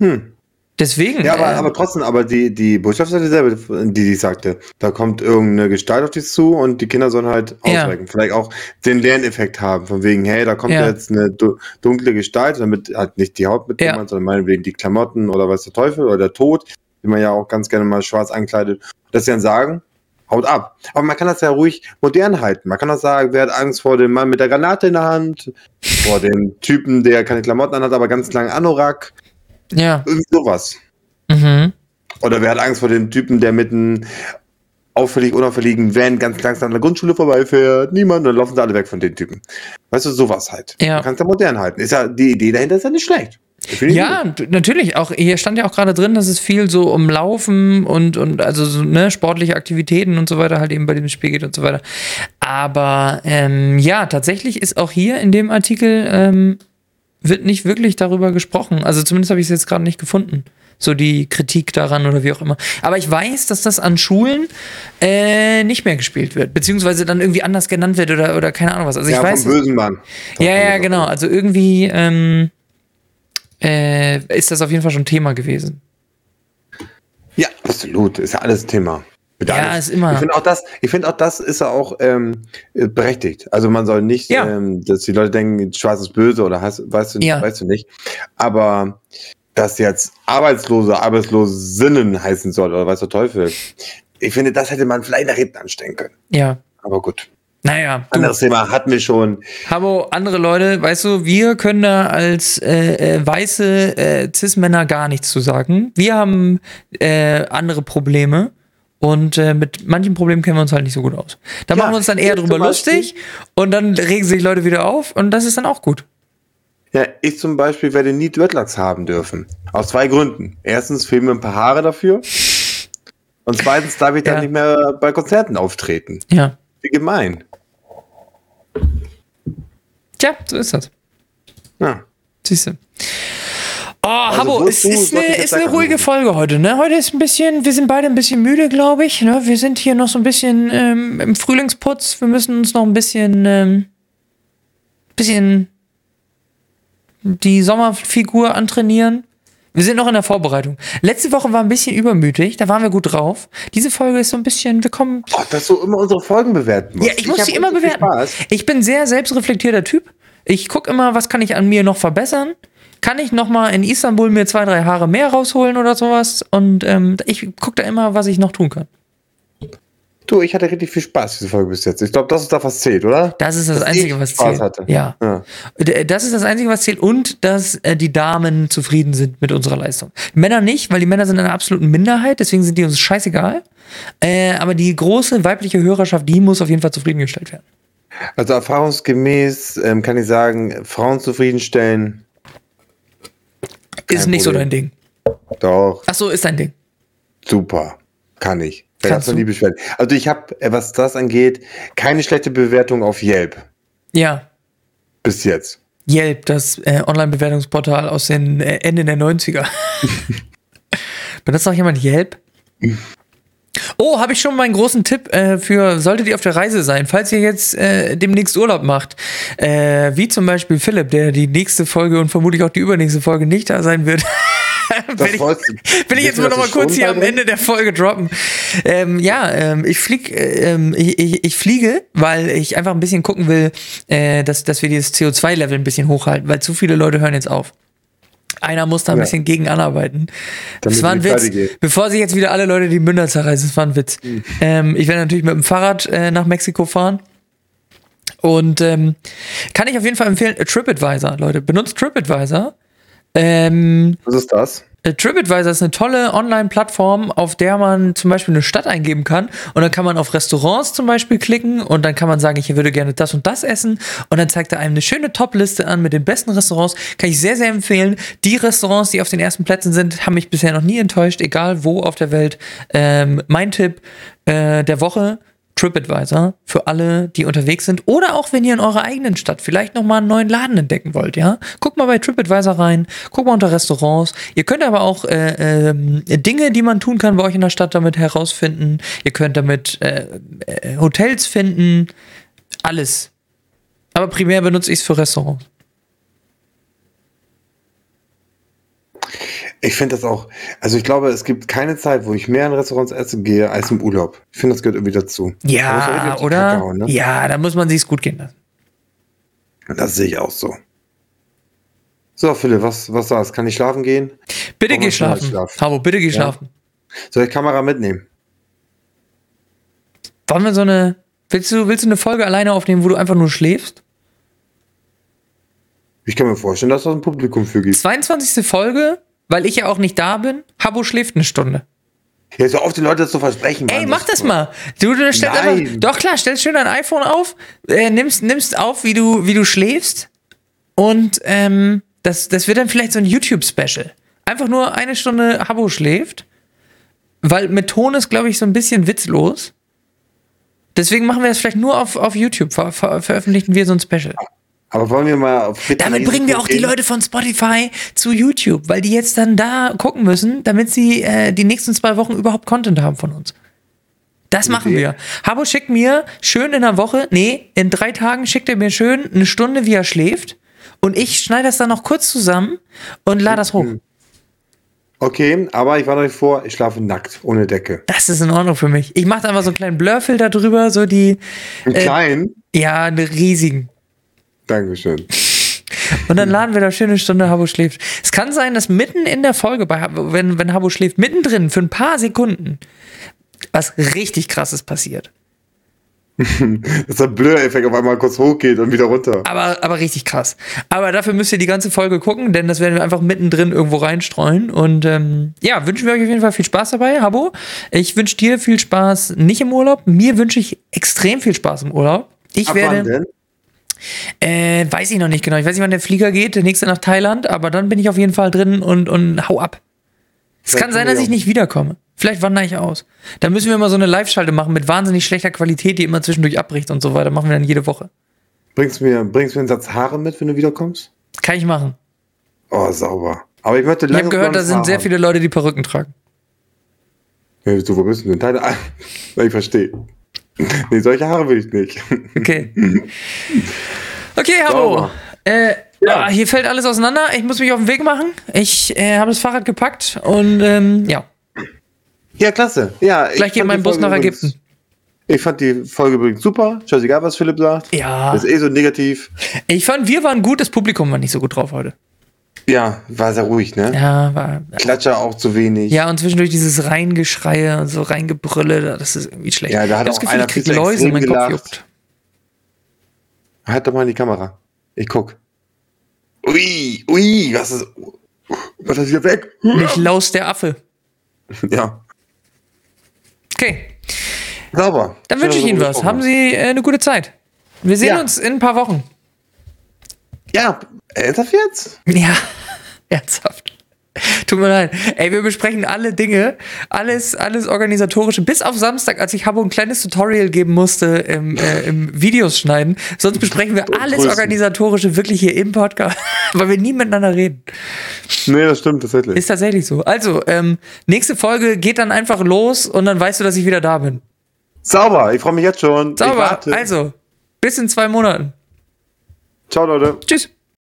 Hm. Deswegen. Ja, aber, äh, aber trotzdem, aber die, die Botschafterin selber, die, die sagte, da kommt irgendeine Gestalt auf dich zu und die Kinder sollen halt Ja. ausweichen. Vielleicht auch den Lerneffekt haben, von wegen, hey, da kommt Ja. jetzt eine du- dunkle Gestalt, damit halt nicht die Haut mit Ja. sondern meinetwegen die Klamotten oder weiß der Teufel oder der Tod, den man ja auch ganz gerne mal schwarz ankleidet, dass sie dann sagen, haut ab. Aber man kann das ja ruhig modern halten. Man kann auch sagen, wer hat Angst vor dem Mann mit der Granate in der Hand, vor dem Typen, der keine Klamotten anhat, aber ganz langen Anorak, ja. irgendwie sowas. Mhm. Oder wer hat Angst vor dem Typen, der mit einem auffällig unauffälligen Van ganz langsam an der Grundschule vorbeifährt? Niemand, dann laufen sie alle weg von den Typen. Weißt du, sowas halt. Ja. Du kannst ja modern halten. Ist ja, die Idee dahinter ist ja nicht schlecht. Ja, natürlich. Auch hier stand ja auch gerade drin, dass es viel so um Laufen und, und also so, ne, sportliche Aktivitäten und so weiter halt eben bei dem Spiel geht und so weiter. Aber ähm, ja, tatsächlich ist auch hier in dem Artikel ähm, wird nicht wirklich darüber gesprochen. Also zumindest habe ich es jetzt gerade nicht gefunden. So die Kritik daran oder wie auch immer. Aber ich weiß, dass das an Schulen äh, nicht mehr gespielt wird, beziehungsweise dann irgendwie anders genannt wird oder, oder keine Ahnung was. Also ich ja, weiß. vom bösen Mann. Ja, ja, genau. Also irgendwie ähm, äh, ist das auf jeden Fall schon Thema gewesen. Ja, absolut. Ist ja alles Thema. Ja, ist immer. Ich finde auch das, ich finde auch das ist ja auch ähm, berechtigt. Also man soll nicht, Ja. ähm, dass die Leute denken, schwarz ist böse oder hast, weißt du, Ja. weißt du nicht. Aber dass jetzt Arbeitslose, Arbeitslosinnen heißen soll oder weiß der Teufel. Ich finde, das hätte man vielleicht nach hinten anstellen können. Ja. Aber gut. Naja, du, Anderes Thema hatten wir schon. Habo, andere Leute, weißt du, wir können da als äh, äh, weiße äh, Cis-Männer gar nichts zu sagen. Wir haben äh, andere Probleme und äh, mit manchen Problemen kennen wir uns halt nicht so gut aus. Da Ja, machen wir uns dann eher drüber lustig und dann regen sich Leute wieder auf und das ist dann auch gut. Ja, ich zum Beispiel werde nie Dreadlocks haben dürfen. Aus zwei Gründen. Erstens fehlen mir ein paar Haare dafür. Und zweitens darf ich Ja. dann nicht mehr bei Konzerten auftreten. Ja. Wie gemein. Tja, so ist das. Ja. Siehst du. Oh, Habo, wirst es ist ich eine, jetzt ist eine ruhige Folge heute, ne? Heute ist ein bisschen, wir sind beide ein bisschen müde, glaube ich. Ne? Wir sind hier noch so ein bisschen ähm, im Frühlingsputz. Wir müssen uns noch ein bisschen, ähm, bisschen die Sommerfigur antrainieren. Wir sind noch in der Vorbereitung. Letzte Woche war ein bisschen übermütig, da waren wir gut drauf. Diese Folge ist so ein bisschen, wir kommen Oh, dass du immer unsere Folgen bewerten musst. ja, ich muss hab sie immer bewerten. Spaß. Ich bin sehr selbstreflektierter Typ. Ich gucke immer, was kann ich an mir noch verbessern. Kann ich noch mal in Istanbul mir zwei, drei Haare mehr rausholen oder sowas? Und ähm, ich gucke da immer, was ich noch tun kann. Du, ich hatte richtig viel Spaß, diese Folge bis jetzt. Ich glaube, das ist das, was zählt, oder? Das ist das Dass Einzige, was Spaß zählt. hatte. Ja. Ja. D- Das ist das Einzige, was zählt. Und dass äh, die Damen zufrieden sind mit unserer Leistung. Männer nicht, weil die Männer sind in einer absoluten Minderheit, deswegen sind die uns scheißegal. Äh, aber die große weibliche Hörerschaft, die muss auf jeden Fall zufriedengestellt werden. Also erfahrungsgemäß ähm, kann ich sagen, Frauen zufriedenstellen. Ist Kein nicht so Problem. dein Ding. Doch, Ach so, ist dein Ding. super. Kann ich. Kannst hat's noch nie du? beschwert. Also ich habe, was das angeht, keine schlechte Bewertung auf Yelp. Ja. Bis jetzt. Yelp, das äh, Online-Bewertungsportal aus den äh, Ende der 90er. [laughs] Benutzt noch jemand Yelp? [laughs] Oh, habe ich schon meinen großen Tipp äh, für, solltet ihr auf der Reise sein, falls ihr jetzt äh, demnächst Urlaub macht, äh, wie zum Beispiel Philipp, der die nächste Folge und vermutlich auch die übernächste Folge nicht da sein wird. [laughs] Will ich, will ich jetzt mal noch mal kurz hier am? Ende der Folge droppen. Ähm, ja, ähm, ich flieg, äh, ähm, ich, ich, ich fliege, weil ich einfach ein bisschen gucken will, äh, dass, dass wir dieses CO2-Level ein bisschen hochhalten, weil zu viele Leute hören jetzt auf. Einer muss da ein Ja. bisschen gegen anarbeiten. Damit das war ein Witz. Bevor sich jetzt wieder alle Leute die Münder zerreißen, das war ein Witz. Mhm. Ähm, ich werde natürlich mit dem Fahrrad äh, nach Mexiko fahren. Und ähm, kann ich auf jeden Fall empfehlen, äh, TripAdvisor, Leute. Benutzt TripAdvisor. Ähm, Was ist das? Äh, TripAdvisor ist eine tolle Online-Plattform, auf der man zum Beispiel eine Stadt eingeben kann und dann kann man auf Restaurants zum Beispiel klicken und dann kann man sagen, ich würde gerne das und das essen und dann zeigt er einem eine schöne Top-Liste an mit den besten Restaurants. Kann ich sehr, sehr empfehlen. Die Restaurants, die auf den ersten Plätzen sind, haben mich bisher noch nie enttäuscht, egal wo auf der Welt. Ähm, mein Tipp äh, der Woche, TripAdvisor für alle, die unterwegs sind oder auch wenn ihr in eurer eigenen Stadt vielleicht noch mal einen neuen Laden entdecken wollt, ja? Guckt mal bei TripAdvisor rein, guckt mal unter Restaurants. Ihr könnt aber auch äh, ähm, Dinge, die man tun kann bei euch in der Stadt damit herausfinden. Ihr könnt damit äh, äh, Hotels finden, alles. Aber primär benutze ich es für Restaurants. Ich finde das auch, also ich glaube, es gibt keine Zeit, wo ich mehr in Restaurants essen gehe als im Urlaub. Ich finde, das gehört irgendwie dazu. Da Ja, die oder? Hauen, ne? Ja, da muss man sich's gut gehen lassen. Das sehe ich auch so. So, Philipp, was, was sagst Kann ich schlafen gehen? Bitte geh schlafen. schlafen? Habo, bitte geh schlafen. Soll ich Kamera mitnehmen? Wollen wir so eine. Willst du, willst du eine Folge alleine aufnehmen, wo du einfach nur schläfst? Ich kann mir vorstellen, dass das ein Publikum für gibt. 22. Folge, weil ich ja auch nicht da bin. Habo schläft eine Stunde. Jetzt so oft die Leute das zu versprechen. Ey, Mann, mach das mal. Du, du stellst Nein. einfach. Doch klar, stellst schön dein iPhone auf, äh, nimmst, nimmst auf, wie du, wie du schläfst. Und ähm, das, das wird dann vielleicht so ein YouTube-Special. Einfach nur eine Stunde Habo schläft. Weil mit Ton ist, glaube ich, so ein bisschen witzlos. Deswegen machen wir es vielleicht nur auf, auf YouTube. Ver ver veröffentlichen wir so ein Special. Aber wollen wir mal auf Damit bringen wir auch die Leute von Spotify zu YouTube, weil die jetzt dann da gucken müssen, damit sie äh, die nächsten zwei Wochen überhaupt Content haben von uns. Das machen Idee. wir. Habo schickt mir schön in der Woche, nee, in drei Tagen schickt er mir schön eine Stunde, wie er schläft. Und ich schneide das dann noch kurz zusammen und lade das hoch. Okay, aber ich war noch nicht vor, ich schlafe nackt, ohne Decke. Das ist in Ordnung für mich. Ich mache einfach so einen kleinen Blurfilter drüber, so die, Einen kleinen? ja, eine riesigen. Dankeschön. Und dann laden wir da schön eine Stunde Habo schläft. Es kann sein, dass mitten in der Folge, bei, Habo- wenn, wenn Habo schläft, mittendrin für ein paar Sekunden was richtig krasses passiert. [laughs] Dass der Blur-Effekt auf einmal kurz hochgeht und wieder runter. Aber, aber richtig krass. Aber dafür müsst ihr die ganze Folge gucken, denn das werden wir einfach mittendrin irgendwo reinstreuen. Und ähm, ja, wünschen wir euch auf jeden Fall viel Spaß dabei, Habo. Ich wünsche dir viel Spaß nicht im Urlaub. Mir wünsche ich extrem viel Spaß im Urlaub. Ich Ab werde. Äh, weiß ich noch nicht genau. Ich weiß nicht, wann der Flieger geht. Der nächste nach Thailand. Aber dann bin ich auf jeden Fall drin und, und hau ab. Es kann sein, dass ich nicht wiederkomme. Vielleicht wandere ich aus. Da müssen wir mal so eine Live-Schalte machen mit wahnsinnig schlechter Qualität, die immer zwischendurch abbricht und so weiter. Machen wir dann jede Woche. Bringst du mir, bringst mir einen Satz Haare mit, wenn du wiederkommst? Kann ich machen. Oh, sauber. Aber ich möchte Ich habe gehört, da sind Haar sehr haben. viele Leute, die Perücken tragen. Ja, du, wo bist du denn? Deine, [laughs] ich verstehe. Nee, solche Haare will ich nicht. Okay. Okay, Habo. Sauber. Äh, Ja. ah, hier fällt alles auseinander. Ich muss mich auf den Weg machen. Ich äh, habe das Fahrrad gepackt und ähm, ja, Ja, klasse. Ja, ich gleich geht fand mein die Bus Folge nach übrigens- Ägypten. Ich fand die Folge übrigens super. Scheißegal, was Philipp sagt. Ja. Das ist eh so negativ. Ich fand, wir waren gut, das Publikum war nicht so gut drauf heute. Ja, war sehr ruhig, ne? Ja, war. Klatscher auch zu wenig. Ja, und zwischendurch dieses Reingeschreie und so Reingebrülle, das ist irgendwie schlecht. Ja, da hat ich auch Gefühl, einer ich Läuse, mein Kopf juckt. Halt doch mal in die Kamera. Ich guck. Ui, ui, was ist. Was ist hier weg? Mich laust der Affe. [laughs] Ja, Okay, sauber. dann wünsche ich Ihnen was. Haben Sie äh, eine gute Zeit. Wir sehen Ja. uns in ein paar Wochen. Ja, ernsthaft jetzt? Ja, [laughs] ernsthaft. Tut mir leid. Ey, wir besprechen alle Dinge, alles, alles organisatorische, bis auf Samstag, als ich Habo ein kleines Tutorial geben musste im, äh, im Videos schneiden. Sonst besprechen wir alles Grüßen. organisatorische wirklich hier im Podcast, [laughs] weil wir nie miteinander reden. Nee, das stimmt tatsächlich. Ist tatsächlich so. Also, ähm, nächste Folge geht dann einfach los und dann weißt du, dass ich wieder da bin. Sauber, ich freue mich jetzt schon. Sauber. Also, bis in zwei Monaten. Ciao, Leute. Tschüss.